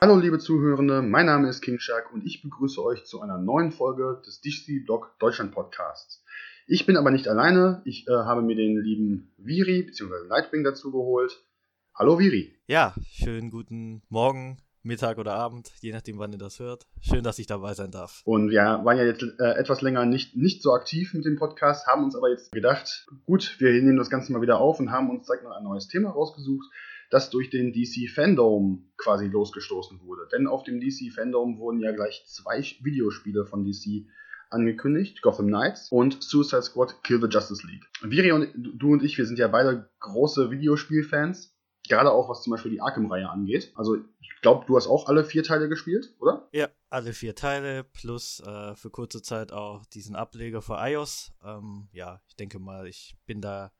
Hallo liebe Zuhörende, mein Name ist King Shark und ich begrüße euch zu einer neuen Folge des DC Blog Deutschland Podcasts. Ich bin aber nicht alleine, ich äh, habe mir den lieben Viri bzw. Nightwing dazu geholt. Hallo Viri. Ja, schönen guten Morgen, Mittag oder Abend, je nachdem wann ihr das hört. Schön, dass ich dabei sein darf. Und wir waren ja jetzt äh, etwas länger nicht, nicht so aktiv mit dem Podcast, haben uns aber jetzt gedacht, gut, wir nehmen das Ganze mal wieder auf und haben uns direkt noch ein neues Thema rausgesucht das durch den DC Fandom quasi losgestoßen wurde. Denn auf dem DC Fandom wurden ja gleich zwei Videospiele von DC angekündigt, Gotham Knights und Suicide Squad Kill the Justice League. Viri und du und ich, wir sind ja beide große Videospielfans, gerade auch was zum Beispiel die Arkham-Reihe angeht. Also ich glaube, du hast auch alle vier Teile gespielt, oder? Ja, alle vier Teile plus äh, für kurze Zeit auch diesen Ableger für iOS. Ähm, ja, ich denke mal, ich bin da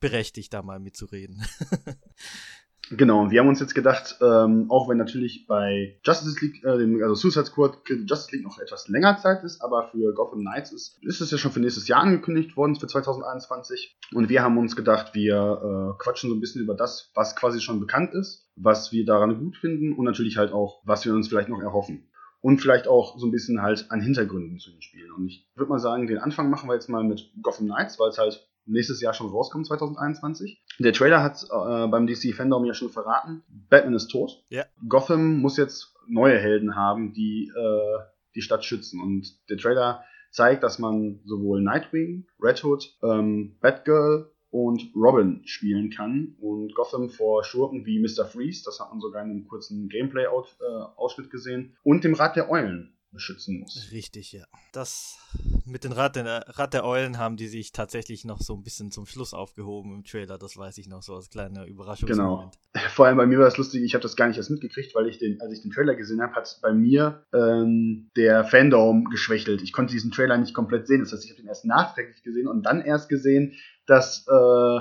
berechtigt, da mal mitzureden. Genau, und wir haben uns jetzt gedacht, ähm, auch wenn natürlich bei Justice League, äh, dem, also Suicide Squad Justice League noch etwas länger Zeit ist, aber für Gotham Knights ist, ist es ja schon für nächstes Jahr angekündigt worden, für 2021. Und wir haben uns gedacht, wir äh, quatschen so ein bisschen über das, was quasi schon bekannt ist, was wir daran gut finden und natürlich halt auch, was wir uns vielleicht noch erhoffen. Und vielleicht auch so ein bisschen halt an Hintergründen zu den Spielen. Und ich würde mal sagen, den Anfang machen wir jetzt mal mit Gotham Knights, weil es halt nächstes Jahr schon rauskommt, 2021. Der Trailer hat äh, beim DC Fandom ja schon verraten. Batman ist tot. Ja. Gotham muss jetzt neue Helden haben, die äh, die Stadt schützen. Und der Trailer zeigt, dass man sowohl Nightwing, Red Hood, ähm, Batgirl und Robin spielen kann und Gotham vor Schurken wie Mr. Freeze, das hat man sogar in einem kurzen Gameplay-Ausschnitt äh, gesehen, und dem Rat der Eulen beschützen muss. Richtig, ja. Das mit den Rad der, Rad der Eulen haben die sich tatsächlich noch so ein bisschen zum Schluss aufgehoben im Trailer. Das weiß ich noch so als kleiner Überraschung. Genau. Vor allem bei mir war es lustig, ich habe das gar nicht erst mitgekriegt, weil ich den, als ich den Trailer gesehen habe, hat bei mir ähm, der Fandom geschwächelt. Ich konnte diesen Trailer nicht komplett sehen. Das heißt, ich habe den erst nachträglich gesehen und dann erst gesehen, dass äh,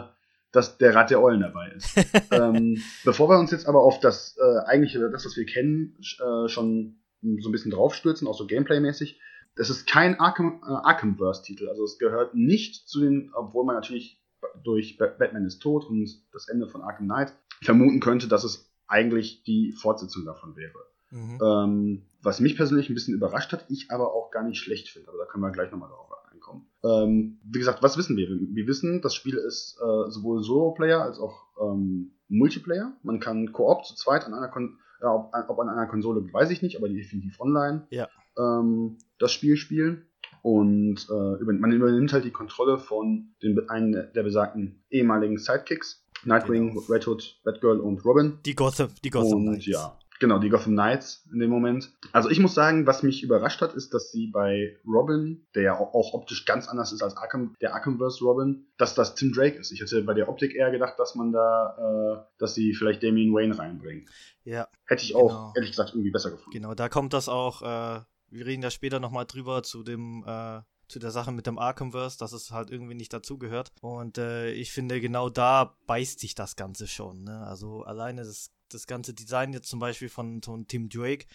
dass der Rat der Eulen dabei ist. ähm, bevor wir uns jetzt aber auf das äh, eigentliche, das, was wir kennen, äh, schon so ein bisschen draufstürzen, auch so Gameplay-mäßig. Das ist kein Arkham, äh, Arkhamverse-Titel, also es gehört nicht zu den, obwohl man natürlich durch Batman ist tot und das Ende von Arkham Knight vermuten könnte, dass es eigentlich die Fortsetzung davon wäre. Mhm. Ähm, was mich persönlich ein bisschen überrascht hat, ich aber auch gar nicht schlecht finde, aber da können wir gleich nochmal drauf einkommen. Ähm, wie gesagt, was wissen wir? Wir wissen, das Spiel ist äh, sowohl Solo-Player als auch ähm, Multiplayer. Man kann Koop zu zweit an einer Kon ja, ob, ob, an einer Konsole, weiß ich nicht, aber definitiv online ja. ähm, das Spiel spielen. Und äh, man übernimmt halt die Kontrolle von den, einen der besagten ehemaligen Sidekicks. Nightwing, genau. Red Hood, Batgirl und Robin. Die Gotham, die Gotham und, Knights. Ja, Genau, die Gotham Knights in dem Moment. Also ich muss sagen, was mich überrascht hat, ist, dass sie bei Robin, der ja auch optisch ganz anders ist als Arkham, der Arkhamverse Robin, dass das Tim Drake ist. Ich hätte bei der Optik eher gedacht, dass man da, äh, dass sie vielleicht Damian Wayne reinbringen. Ja. Hätte ich auch, genau. ehrlich gesagt, irgendwie besser gefunden. Genau, da kommt das auch, äh, wir reden ja später nochmal drüber zu dem, äh, zu der Sache mit dem Arkhamverse, dass es halt irgendwie nicht dazugehört. Und äh, ich finde, genau da beißt sich das Ganze schon. Ne? Also alleine das das ganze Design jetzt zum Beispiel von, von Tim Drake,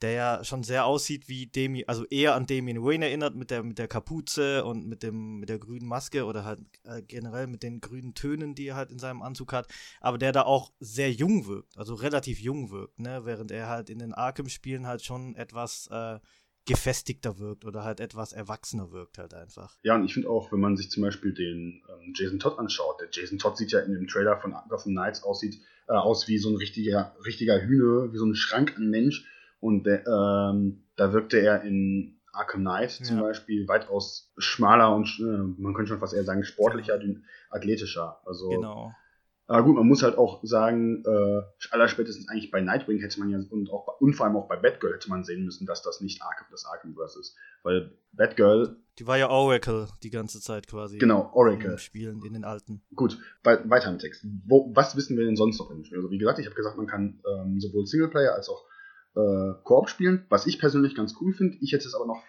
der ja schon sehr aussieht wie Demi, also eher an Damien Wayne erinnert mit der mit der Kapuze und mit dem mit der grünen Maske oder halt äh, generell mit den grünen Tönen, die er halt in seinem Anzug hat, aber der da auch sehr jung wirkt, also relativ jung wirkt, ne, während er halt in den Arkham Spielen halt schon etwas äh, gefestigter wirkt oder halt etwas erwachsener wirkt halt einfach. Ja, und ich finde auch, wenn man sich zum Beispiel den ähm, Jason Todd anschaut, der Jason Todd sieht ja in dem Trailer von Gotham Knights aussieht, äh, aus wie so ein richtiger, richtiger Hühne, wie so ein Schrank an Mensch. Und der, ähm, da wirkte er in Arkham Knight zum ja. Beispiel weitaus schmaler und äh, man könnte schon fast eher sagen sportlicher, athletischer. Also genau. Aber gut, man muss halt auch sagen, äh, allerspätestens eigentlich bei Nightwing hätte man ja und auch bei, und vor allem auch bei Batgirl hätte man sehen müssen, dass das nicht Arkham, das Arkhamverse ist. Weil Batgirl. Die war ja Oracle die ganze Zeit quasi. Genau, Oracle. Spielen in den alten. Gut, bei, weiter im Text. Wo, was wissen wir denn sonst noch im Spiel? Also wie gesagt, ich habe gesagt, man kann ähm, sowohl Singleplayer als auch äh, Koop spielen, was ich persönlich ganz cool finde. Ich hätte es aber noch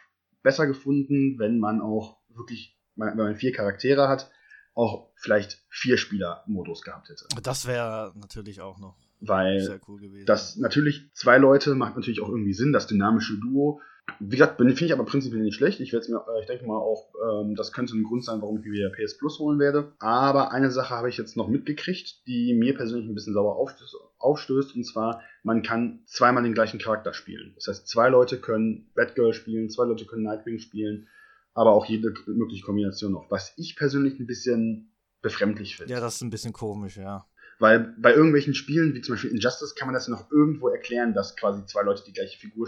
besser gefunden, wenn man auch wirklich, wenn man vier Charaktere hat, auch vielleicht vier Spieler-Modus gehabt hätte. Das wäre natürlich auch noch. weil cool das natürlich zwei Leute macht natürlich auch irgendwie Sinn, das dynamische Duo. Wie gesagt, finde ich aber prinzipiell nicht schlecht. Ich werde mir, äh, ich denke mal auch, ähm, das könnte ein Grund sein, warum ich mir wieder PS Plus holen werde. Aber eine Sache habe ich jetzt noch mitgekriegt, die mir persönlich ein bisschen sauer aufstößt, aufstößt, und zwar, man kann zweimal den gleichen Charakter spielen. Das heißt, zwei Leute können Batgirl spielen, zwei Leute können Nightwing spielen, aber auch jede mögliche Kombination noch. Was ich persönlich ein bisschen befremdlich finde. Ja, das ist ein bisschen komisch, ja. Weil bei irgendwelchen Spielen, wie zum Beispiel Injustice, kann man das ja noch irgendwo erklären, dass quasi zwei Leute die gleiche Figur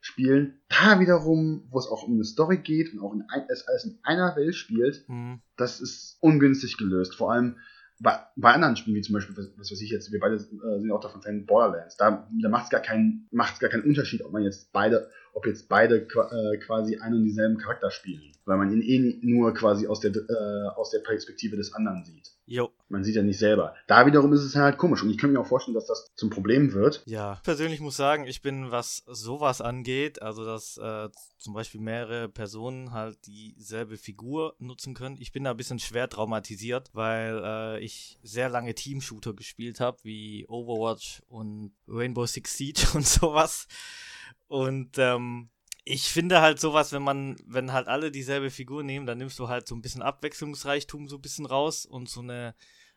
spielen. Da wiederum, wo es auch um eine Story geht und auch in ein, es alles in einer Welt spielt, mhm. das ist ungünstig gelöst. Vor allem, bei, bei anderen Spielen, wie zum Beispiel, was, was weiß ich jetzt, wir beide äh, sind auch davon Fan, Borderlands, da, da macht es gar, keinen, gar keinen Unterschied, ob man jetzt beide, ob jetzt beide äh, quasi einen und dieselben Charakter spielen. Weil man ihn eh nur quasi aus der, äh, aus der Perspektive des anderen sieht. Jo. Man sieht ja nicht selber. Da wiederum ist es halt komisch und ich könnte mir auch vorstellen, dass das zum Problem wird. Ja, persönlich muss sagen, ich bin, was sowas angeht, also dass äh, zum Beispiel mehrere Personen halt dieselbe Figur nutzen können. Ich bin da ein bisschen schwer traumatisiert, weil äh, ich sehr lange Team-Shooter gespielt habe, wie Overwatch und Rainbow Six Siege und sowas. Und ähm, ich finde halt sowas, wenn man, wenn halt alle dieselbe Figur nehmen, dann nimmst du halt so ein bisschen Abwechslungsreichtum so ein bisschen raus und so eine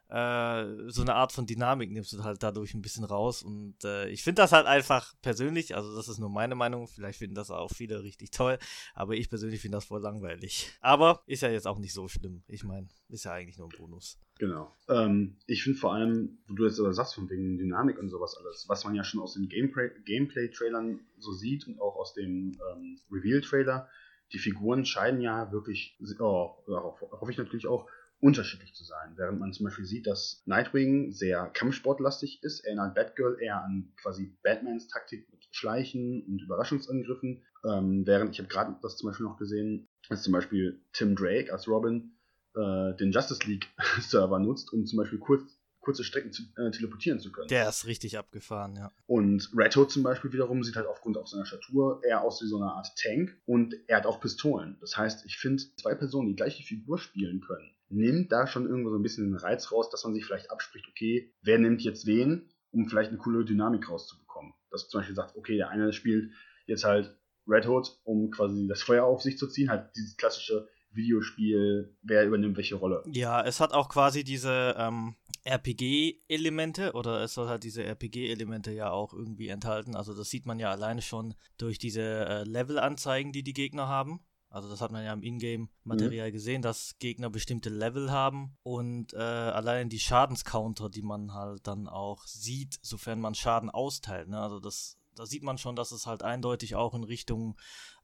äh, so eine Art von Dynamik nimmst du halt dadurch ein bisschen raus. Und äh, ich finde das halt einfach persönlich, also das ist nur meine Meinung, vielleicht finden das auch viele richtig toll, aber ich persönlich finde das voll langweilig. Aber ist ja jetzt auch nicht so schlimm. Ich meine, ist ja eigentlich nur ein Bonus. Genau. Ähm, ich finde vor allem, wo du jetzt aber sagst, von wegen Dynamik und sowas alles, was man ja schon aus den Gameplay-Trailern so sieht und auch aus dem ähm, Reveal-Trailer, die Figuren scheinen ja wirklich, oh, hoffe ich natürlich auch, unterschiedlich zu sein. Während man zum Beispiel sieht, dass Nightwing sehr kampfsportlastig ist, erinnert Batgirl eher an quasi Batmans Taktik mit Schleichen und Überraschungsangriffen. Ähm, während ich habe gerade das zum Beispiel noch gesehen, dass zum Beispiel Tim Drake als Robin äh, den Justice League Server nutzt, um zum Beispiel kurz kurze Strecken zu, äh, teleportieren zu können. Der ist richtig abgefahren, ja. Und Red Hood zum Beispiel wiederum sieht halt aufgrund auch seiner Statur eher aus wie so eine Art Tank und er hat auch Pistolen. Das heißt, ich finde, zwei Personen, die gleiche Figur spielen können, nimmt da schon irgendwo so ein bisschen den Reiz raus, dass man sich vielleicht abspricht, okay, wer nimmt jetzt wen, um vielleicht eine coole Dynamik rauszubekommen. Dass zum Beispiel sagt, okay, der eine spielt jetzt halt Red Hood, um quasi das Feuer auf sich zu ziehen, halt dieses klassische Videospiel, wer übernimmt welche Rolle. Ja, es hat auch quasi diese ähm, RPG-Elemente oder es soll halt diese RPG-Elemente ja auch irgendwie enthalten. Also das sieht man ja alleine schon durch diese äh, Level-Anzeigen, die die Gegner haben. Also das hat man ja im Ingame-Material mhm. gesehen, dass Gegner bestimmte Level haben und äh, allein die Schadenscounter, die man halt dann auch sieht, sofern man Schaden austeilt. Ne? Also das, da sieht man schon, dass es halt eindeutig auch in Richtung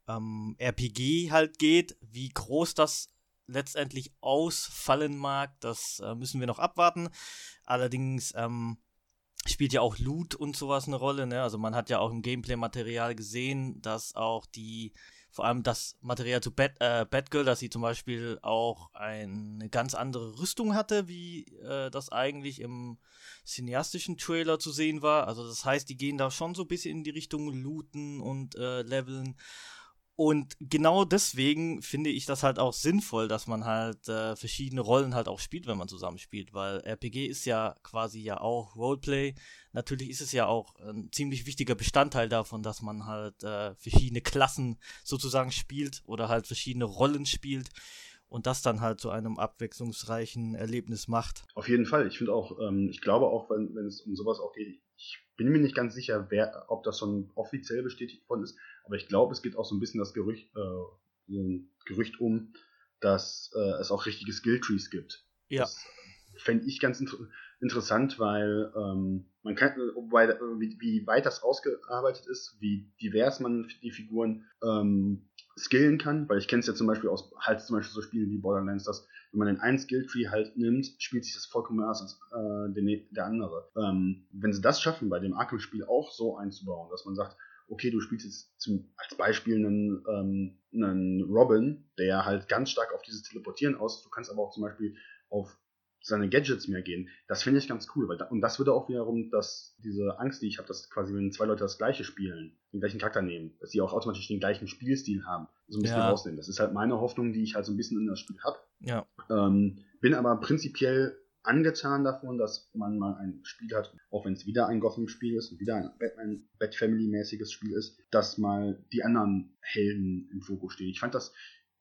ähm, RPG halt geht. Wie groß das letztendlich ausfallen mag, das äh, müssen wir noch abwarten. Allerdings ähm, spielt ja auch Loot und sowas eine Rolle. Ne? Also man hat ja auch im Gameplay-Material gesehen, dass auch die vor allem das Material zu Bat, äh, Batgirl, dass sie zum Beispiel auch eine ganz andere Rüstung hatte, wie äh, das eigentlich im cineastischen Trailer zu sehen war. Also das heißt, die gehen da schon so ein bisschen in die Richtung Looten und äh, Leveln. Und genau deswegen finde ich das halt auch sinnvoll, dass man halt äh, verschiedene Rollen halt auch spielt, wenn man zusammen spielt, weil RPG ist ja quasi ja auch Roleplay. Natürlich ist es ja auch ein ziemlich wichtiger Bestandteil davon, dass man halt äh, verschiedene Klassen sozusagen spielt oder halt verschiedene Rollen spielt und das dann halt zu einem abwechslungsreichen Erlebnis macht. Auf jeden Fall. Ich finde auch, ähm, ich glaube auch, wenn, wenn es um sowas auch geht, bin mir nicht ganz sicher, wer, ob das schon offiziell bestätigt worden ist, aber ich glaube, es geht auch so ein bisschen das Gerücht, äh, so ein Gerücht um, dass äh, es auch richtige Skilltrees gibt. Ja. Das fände ich ganz inter interessant, weil ähm, man kann, wobei, wie, wie, weit das ausgearbeitet ist, wie divers man die Figuren ähm, skillen kann, weil ich kenne es ja zum Beispiel aus halt zum Beispiel so Spielen wie Borderlands, dass wenn man den einen Skilltree halt nimmt, spielt sich das vollkommen anders als äh, der, der andere. Ähm, wenn sie das schaffen, bei dem Arkham-Spiel auch so einzubauen, dass man sagt, okay, du spielst jetzt zum, als Beispiel einen, ähm, einen Robin, der halt ganz stark auf dieses Teleportieren aus, du kannst aber auch zum Beispiel auf seine Gadgets mehr gehen. Das finde ich ganz cool. Weil da, und das würde auch wiederum dass diese Angst, die ich habe, dass quasi, wenn zwei Leute das gleiche spielen, den gleichen Charakter nehmen, dass sie auch automatisch den gleichen Spielstil haben, so ein bisschen ja. rausnehmen. Das ist halt meine Hoffnung, die ich halt so ein bisschen in das Spiel habe. Ja. Ähm, bin aber prinzipiell angetan davon, dass man mal ein Spiel hat, auch wenn es wieder ein Gotham-Spiel ist und wieder ein Batman Bat-Family-mäßiges Spiel ist, dass mal die anderen Helden im Fokus stehen. Ich fand das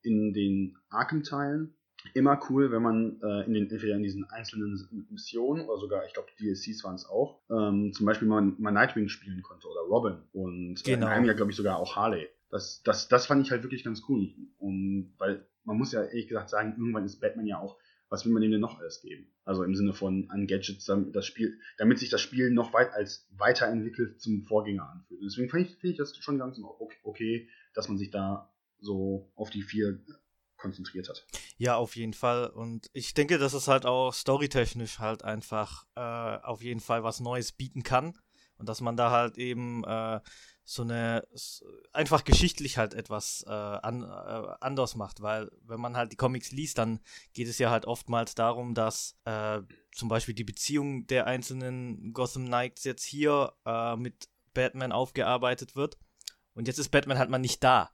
in den Arkham-Teilen immer cool, wenn man äh, in den, entweder in diesen einzelnen Missionen oder sogar, ich glaube, DLCs waren es auch, ähm, zum Beispiel mal, mal Nightwing spielen konnte oder Robin und genau. äh, in einem Jahr, glaube ich, sogar auch Harley. Das, das, das fand ich halt wirklich ganz cool. Und weil man muss ja ehrlich gesagt sagen, irgendwann ist Batman ja auch, was will man dem denn noch alles geben? Also im Sinne von an Gadgets, damit das Spiel, damit sich das Spiel noch weit als weiterentwickelt zum Vorgänger anfühlt. Deswegen finde ich, find ich das schon ganz okay, dass man sich da so auf die vier konzentriert hat. Ja, auf jeden Fall. Und ich denke, dass es halt auch storytechnisch halt einfach äh, auf jeden Fall was Neues bieten kann. Und dass man da halt eben äh, so eine einfach geschichtlich halt etwas äh, an, äh, anders macht, weil wenn man halt die Comics liest, dann geht es ja halt oftmals darum, dass äh, zum Beispiel die Beziehung der einzelnen Gotham Knights jetzt hier äh, mit Batman aufgearbeitet wird. Und jetzt ist Batman halt mal nicht da.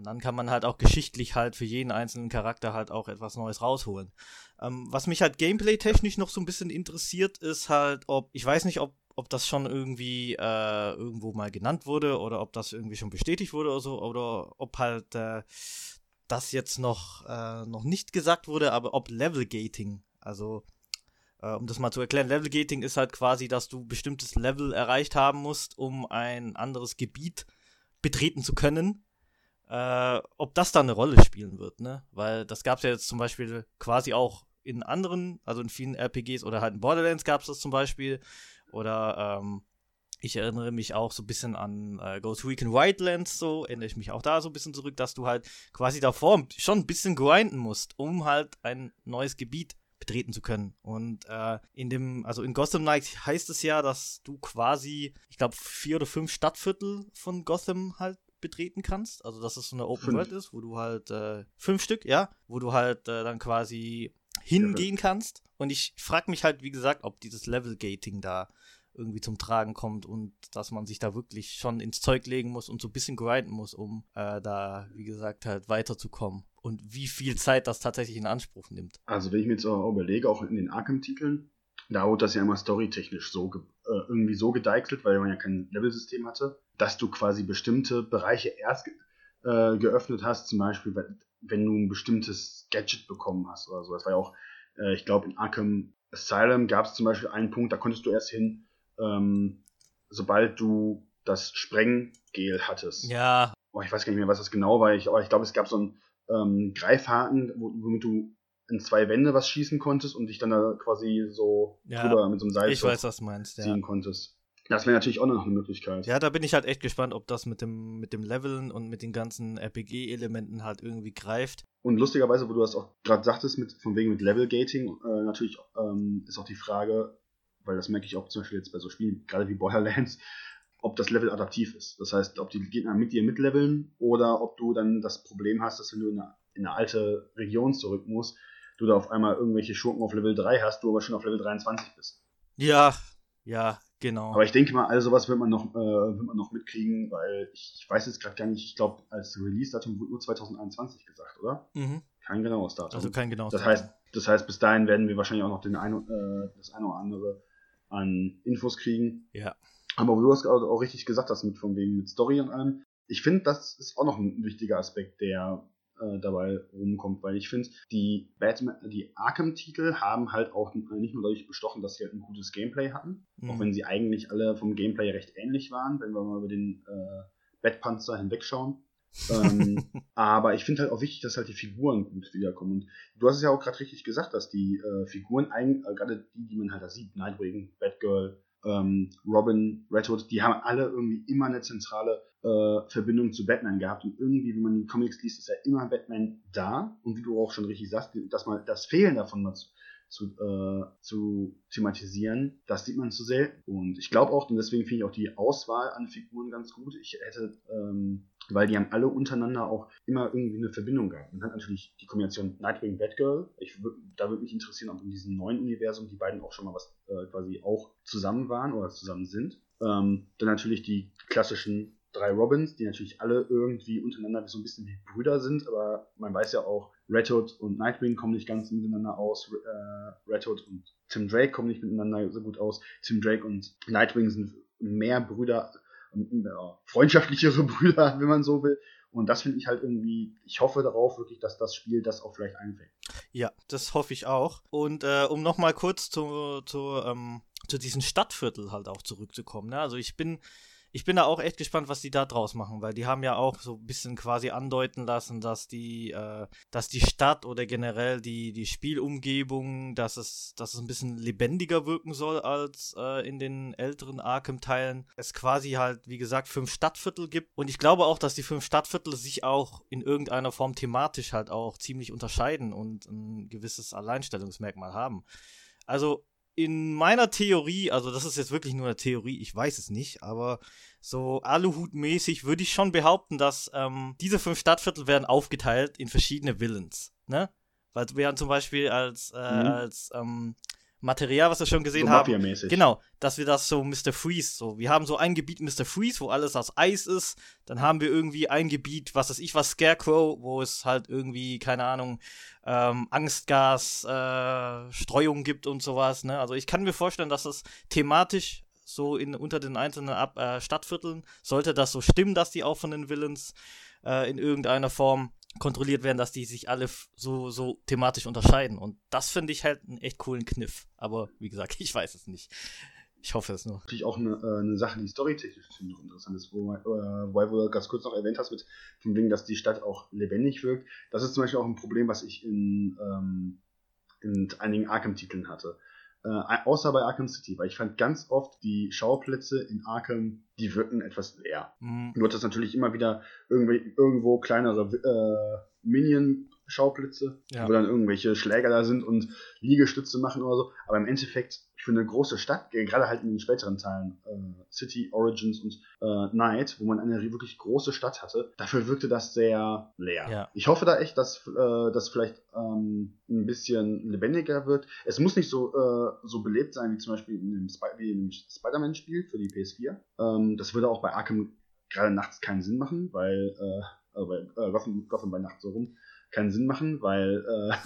Und dann kann man halt auch geschichtlich halt für jeden einzelnen Charakter halt auch etwas Neues rausholen. Ähm, was mich halt gameplay-technisch noch so ein bisschen interessiert, ist halt, ob, ich weiß nicht, ob, ob das schon irgendwie äh, irgendwo mal genannt wurde oder ob das irgendwie schon bestätigt wurde oder so, oder ob halt äh, das jetzt noch, äh, noch nicht gesagt wurde, aber ob Level Gating, also äh, um das mal zu erklären, Level Gating ist halt quasi, dass du bestimmtes Level erreicht haben musst, um ein anderes Gebiet betreten zu können äh, ob das da eine Rolle spielen wird, ne? Weil das gab es ja jetzt zum Beispiel quasi auch in anderen, also in vielen RPGs oder halt in Borderlands gab es das zum Beispiel. Oder ähm, ich erinnere mich auch so ein bisschen an äh, Ghost Recon Wildlands, so erinnere ich mich auch da so ein bisschen zurück, dass du halt quasi davor schon ein bisschen grinden musst, um halt ein neues Gebiet betreten zu können. Und äh, in dem, also in Gotham Knights heißt es ja, dass du quasi, ich glaube, vier oder fünf Stadtviertel von Gotham halt betreten kannst. Also dass es so eine Open fünf. World ist, wo du halt äh, fünf Stück, ja, wo du halt äh, dann quasi hingehen ja. kannst. Und ich frage mich halt, wie gesagt, ob dieses Level-Gating da irgendwie zum Tragen kommt und dass man sich da wirklich schon ins Zeug legen muss und so ein bisschen grinden muss, um äh, da, wie gesagt, halt weiterzukommen. Und wie viel Zeit das tatsächlich in Anspruch nimmt. Also wenn ich mir jetzt auch überlege, auch in den Arkham-Titeln, da wurde das ja immer storytechnisch so äh, irgendwie so gedeichselt, weil man ja kein Level-System hatte, dass du quasi bestimmte Bereiche erst äh, geöffnet hast, zum Beispiel, wenn du ein bestimmtes Gadget bekommen hast oder so. Das war ja auch, äh, ich glaube, in Arkham Asylum gab es zum Beispiel einen Punkt, da konntest du erst hin, ähm, sobald du das Sprenggel hattest. Ja. Oh, ich weiß gar nicht mehr, was das genau war, ich, aber ich glaube, es gab so einen ähm, Greifhaken, womit du in zwei Wände was schießen konntest und dich dann da quasi so ja, drüber mit so einem Seil ich weiß, was meinst, ziehen ja. konntest. Das wäre natürlich auch noch eine Möglichkeit. Ja, da bin ich halt echt gespannt, ob das mit dem, mit dem Leveln und mit den ganzen RPG-Elementen halt irgendwie greift. Und lustigerweise, wo du das auch gerade sagtest, mit, von wegen mit Level-Gating, äh, natürlich ähm, ist auch die Frage, weil das merke ich auch zum Beispiel jetzt bei so Spielen, gerade wie Borderlands, ob das Level adaptiv ist. Das heißt, ob die Gegner mit dir mitleveln oder ob du dann das Problem hast, dass wenn du in eine, in eine alte Region zurück musst, du da auf einmal irgendwelche Schurken auf Level 3 hast, du aber schon auf Level 23 bist. Ja, ja, genau. Aber ich denke mal, all sowas wird man noch, äh, wird man noch mitkriegen, weil ich, ich weiß jetzt gerade gar nicht, ich glaube, als Release-Datum wurde nur 2021 gesagt, oder? Mhm. Kein genaues Datum. Also kein genaues das Heißt, das heißt, bis dahin werden wir wahrscheinlich auch noch den ein, äh, das eine oder andere an Infos kriegen. Ja. Aber du hast auch richtig gesagt hast, mit von wegen mit Story und allem. Ich finde, das ist auch noch ein wichtiger Aspekt, der äh, dabei rumkommt, weil ich finde, die Batman, die Arkham-Titel haben halt auch nicht nur dadurch bestochen, dass sie halt ein gutes Gameplay hatten, mhm. auch wenn sie eigentlich alle vom Gameplay recht ähnlich waren, wenn wir mal über den äh, Batpanzer hinwegschauen. ähm, aber ich finde halt auch wichtig, dass halt die Figuren gut wiederkommen. Und du hast es ja auch gerade richtig gesagt, dass die äh, Figuren, äh, gerade die, die man halt da sieht, Nightwing, Batgirl, ähm, Robin, Red Hood, die haben alle irgendwie immer eine zentrale äh, Verbindung zu Batman gehabt. Und irgendwie, wenn man die Comics liest, ist ja immer Batman da. Und wie du auch schon richtig sagst, dass mal das Fehlen davon mal zu, zu, äh, zu thematisieren, das sieht man zu selten. Und ich glaube auch, und deswegen finde ich auch die Auswahl an Figuren ganz gut. Ich hätte, ähm, weil die haben alle untereinander auch immer irgendwie eine Verbindung gehabt. Man hat natürlich die Kombination Nightwing Batgirl. Ich, da würde mich interessieren, ob in diesem neuen Universum die beiden auch schon mal was äh, quasi auch zusammen waren oder zusammen sind. Ähm, dann natürlich die klassischen drei Robins, die natürlich alle irgendwie untereinander so ein bisschen wie Brüder sind, aber man weiß ja auch, Red Hood und Nightwing kommen nicht ganz miteinander aus, äh, Red Hood und Tim Drake kommen nicht miteinander so gut aus. Tim Drake und Nightwing sind mehr Brüder, äh, freundschaftlichere Brüder, wenn man so will. Und das finde ich halt irgendwie, ich hoffe darauf wirklich, dass das Spiel das auch vielleicht einfängt. Ja, das hoffe ich auch. Und äh, um nochmal kurz zu, zu, ähm, zu diesem Stadtviertel halt auch zurückzukommen. Ne? Also ich bin ich bin da auch echt gespannt, was die da draus machen, weil die haben ja auch so ein bisschen quasi andeuten lassen, dass die, äh, dass die Stadt oder generell die, die Spielumgebung, dass es, dass es ein bisschen lebendiger wirken soll als äh, in den älteren Arkham-Teilen. Es quasi halt, wie gesagt, fünf Stadtviertel gibt. Und ich glaube auch, dass die fünf Stadtviertel sich auch in irgendeiner Form thematisch halt auch ziemlich unterscheiden und ein gewisses Alleinstellungsmerkmal haben. Also in meiner Theorie, also das ist jetzt wirklich nur eine Theorie, ich weiß es nicht, aber so Aluhut-mäßig würde ich schon behaupten, dass ähm, diese fünf Stadtviertel werden aufgeteilt in verschiedene Villains, ne? Weil wir haben zum Beispiel als, äh, mhm. als ähm, Material, was wir schon gesehen so haben. Genau, dass wir das so Mr. Freeze, so, wir haben so ein Gebiet Mr. Freeze, wo alles aus Eis ist, dann haben wir irgendwie ein Gebiet, was weiß ich was, Scarecrow, wo es halt irgendwie, keine Ahnung, ähm, Angstgas, äh, Streuung gibt und sowas, ne? Also ich kann mir vorstellen, dass das thematisch so in, unter den einzelnen Ab äh, Stadtvierteln, sollte das so stimmen, dass die auch von den Villains äh, in irgendeiner Form kontrolliert werden, dass die sich alle so, so thematisch unterscheiden. Und das finde ich halt einen echt coolen Kniff. Aber wie gesagt, ich weiß es nicht. Ich hoffe es nur. Natürlich auch eine, äh, eine Sache, die storytechnisch finde ich interessant ist, wo, äh, wo du ganz kurz noch erwähnt hast, mit von wegen, dass die Stadt auch lebendig wirkt. Das ist zum Beispiel auch ein Problem, was ich in, ähm, in einigen Arkham-Titeln hatte. Äh, außer bei Arkham City, weil ich fand ganz oft die Schauplätze in Arkham, die wirken etwas leer. Mhm. Du hattest natürlich immer wieder irgendwo kleinere äh, Minion-Schauplätze, ja. wo dann irgendwelche Schläger da sind und Liegestütze machen oder so. Aber im Endeffekt für eine große Stadt, gerade halt in den späteren Teilen, äh, City, Origins und äh, Night, wo man eine wirklich große Stadt hatte, dafür wirkte das sehr leer. Ja. Ich hoffe da echt, dass äh, das vielleicht ähm, ein bisschen lebendiger wird. Es muss nicht so, äh, so belebt sein wie zum Beispiel in dem, Sp dem Spider-Man-Spiel für die PS4. Ähm, das würde auch bei Arkham gerade nachts keinen Sinn machen, weil äh, also bei äh, Gotham, Gotham bei Nacht so rum, keinen Sinn machen, weil äh,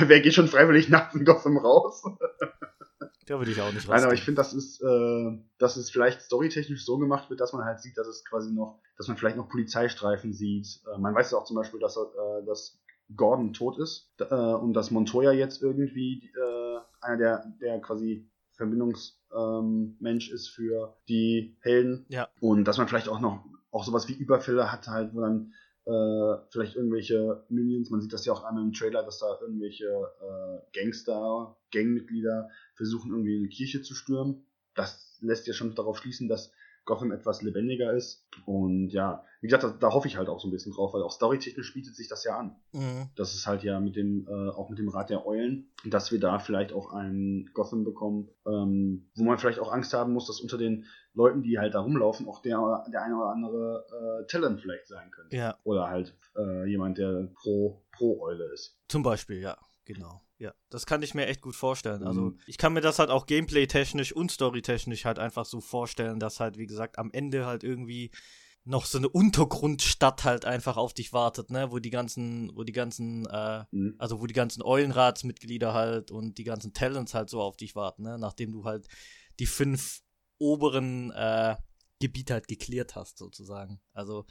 wer geht schon freiwillig nachts in Gotham raus? da würde ich auch nicht raus. Nein, aber ich finde, das ist, äh, dass es vielleicht storytechnisch so gemacht wird, dass man halt sieht, dass es quasi noch, dass man vielleicht noch Polizeistreifen sieht. Äh, man weiß ja auch zum Beispiel, dass, äh, dass Gordon tot ist äh, und dass Montoya jetzt irgendwie äh, einer der, der quasi Verbindungsmensch ähm, ist für die Helden. Ja. Und dass man vielleicht auch noch auch sowas wie Überfälle hat halt, wo dann äh, vielleicht irgendwelche Minions, man sieht das ja auch einmal im Trailer, dass da irgendwelche äh, Gangster, Gangmitglieder versuchen irgendwie eine Kirche zu stürmen. Das lässt ja schon darauf schließen, dass Gotham etwas lebendiger ist. Und ja, wie gesagt, da, da, hoffe ich halt auch so ein bisschen drauf, weil auch storytechnisch bietet sich das ja an. Mhm. Das ist halt ja mit dem, äh, auch mit dem Rat der Eulen, dass wir da vielleicht auch ein Gotham bekommen, ähm, wo man vielleicht auch Angst haben muss, dass unter den Leuten, die halt da rumlaufen, auch der, der eine oder andere äh, Talent vielleicht sein könnte. Ja. Oder halt äh, jemand, der pro, pro Eule ist. Zum Beispiel, ja, genau. Ja, das kann ich mir echt gut vorstellen. Also, mhm. ich kann mir das halt auch gameplay-technisch und story-technisch halt einfach so vorstellen, dass halt, wie gesagt, am Ende halt irgendwie noch so eine Untergrundstadt halt einfach auf dich wartet, ne, wo die ganzen, wo die ganzen, äh, mhm. also wo die ganzen Eulenratsmitglieder halt und die ganzen Talents halt so auf dich warten, ne, nachdem du halt die fünf oberen äh, Gebiete halt geklärt hast, sozusagen. Also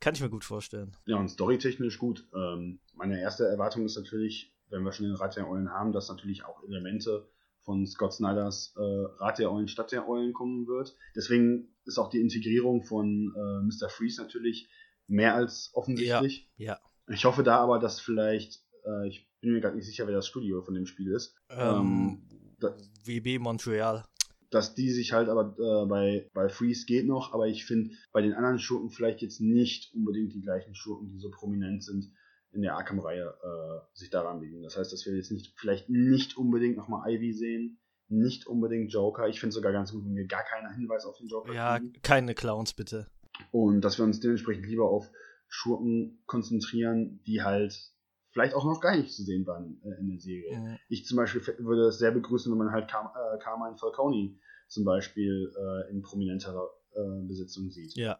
kann ich mir gut vorstellen. Ja, und storytechnisch gut. Ähm, meine erste Erwartung ist natürlich, wenn wir schon den Rat der Eulen haben, dass natürlich auch Elemente von Scott Snyders äh, Rat der Eulen, Stadt der Eulen kommen wird. Deswegen ist auch die Integrierung von äh, Mr. Freeze natürlich mehr als offensichtlich. Ja, ja. Ich hoffe da aber, dass vielleicht, äh, ich bin mir gerade nicht sicher, wer das Studio von dem Spiel ist. Ähm, ähm, WB Montreal. Dass die sich halt aber äh, bei, bei Freeze geht noch, aber ich finde bei den anderen Schurken vielleicht jetzt nicht unbedingt die gleichen Schurken, die so prominent sind in der Arkham-Reihe äh, sich daran biegen. Das heißt, dass wir jetzt nicht, vielleicht nicht unbedingt nochmal Ivy sehen, nicht unbedingt Joker. Ich finde es sogar ganz gut, wenn wir gar keinen Hinweis auf den Joker Ja, kriegen. keine Clowns bitte. Und dass wir uns dementsprechend lieber auf Schurken konzentrieren, die halt vielleicht auch noch gar nicht zu sehen waren äh, in der Serie. Mhm. Ich zum Beispiel würde es sehr begrüßen, wenn man halt Car äh, Carmine Falcone zum Beispiel äh, in prominenterer Mafia-Besetzung sieht. Ja.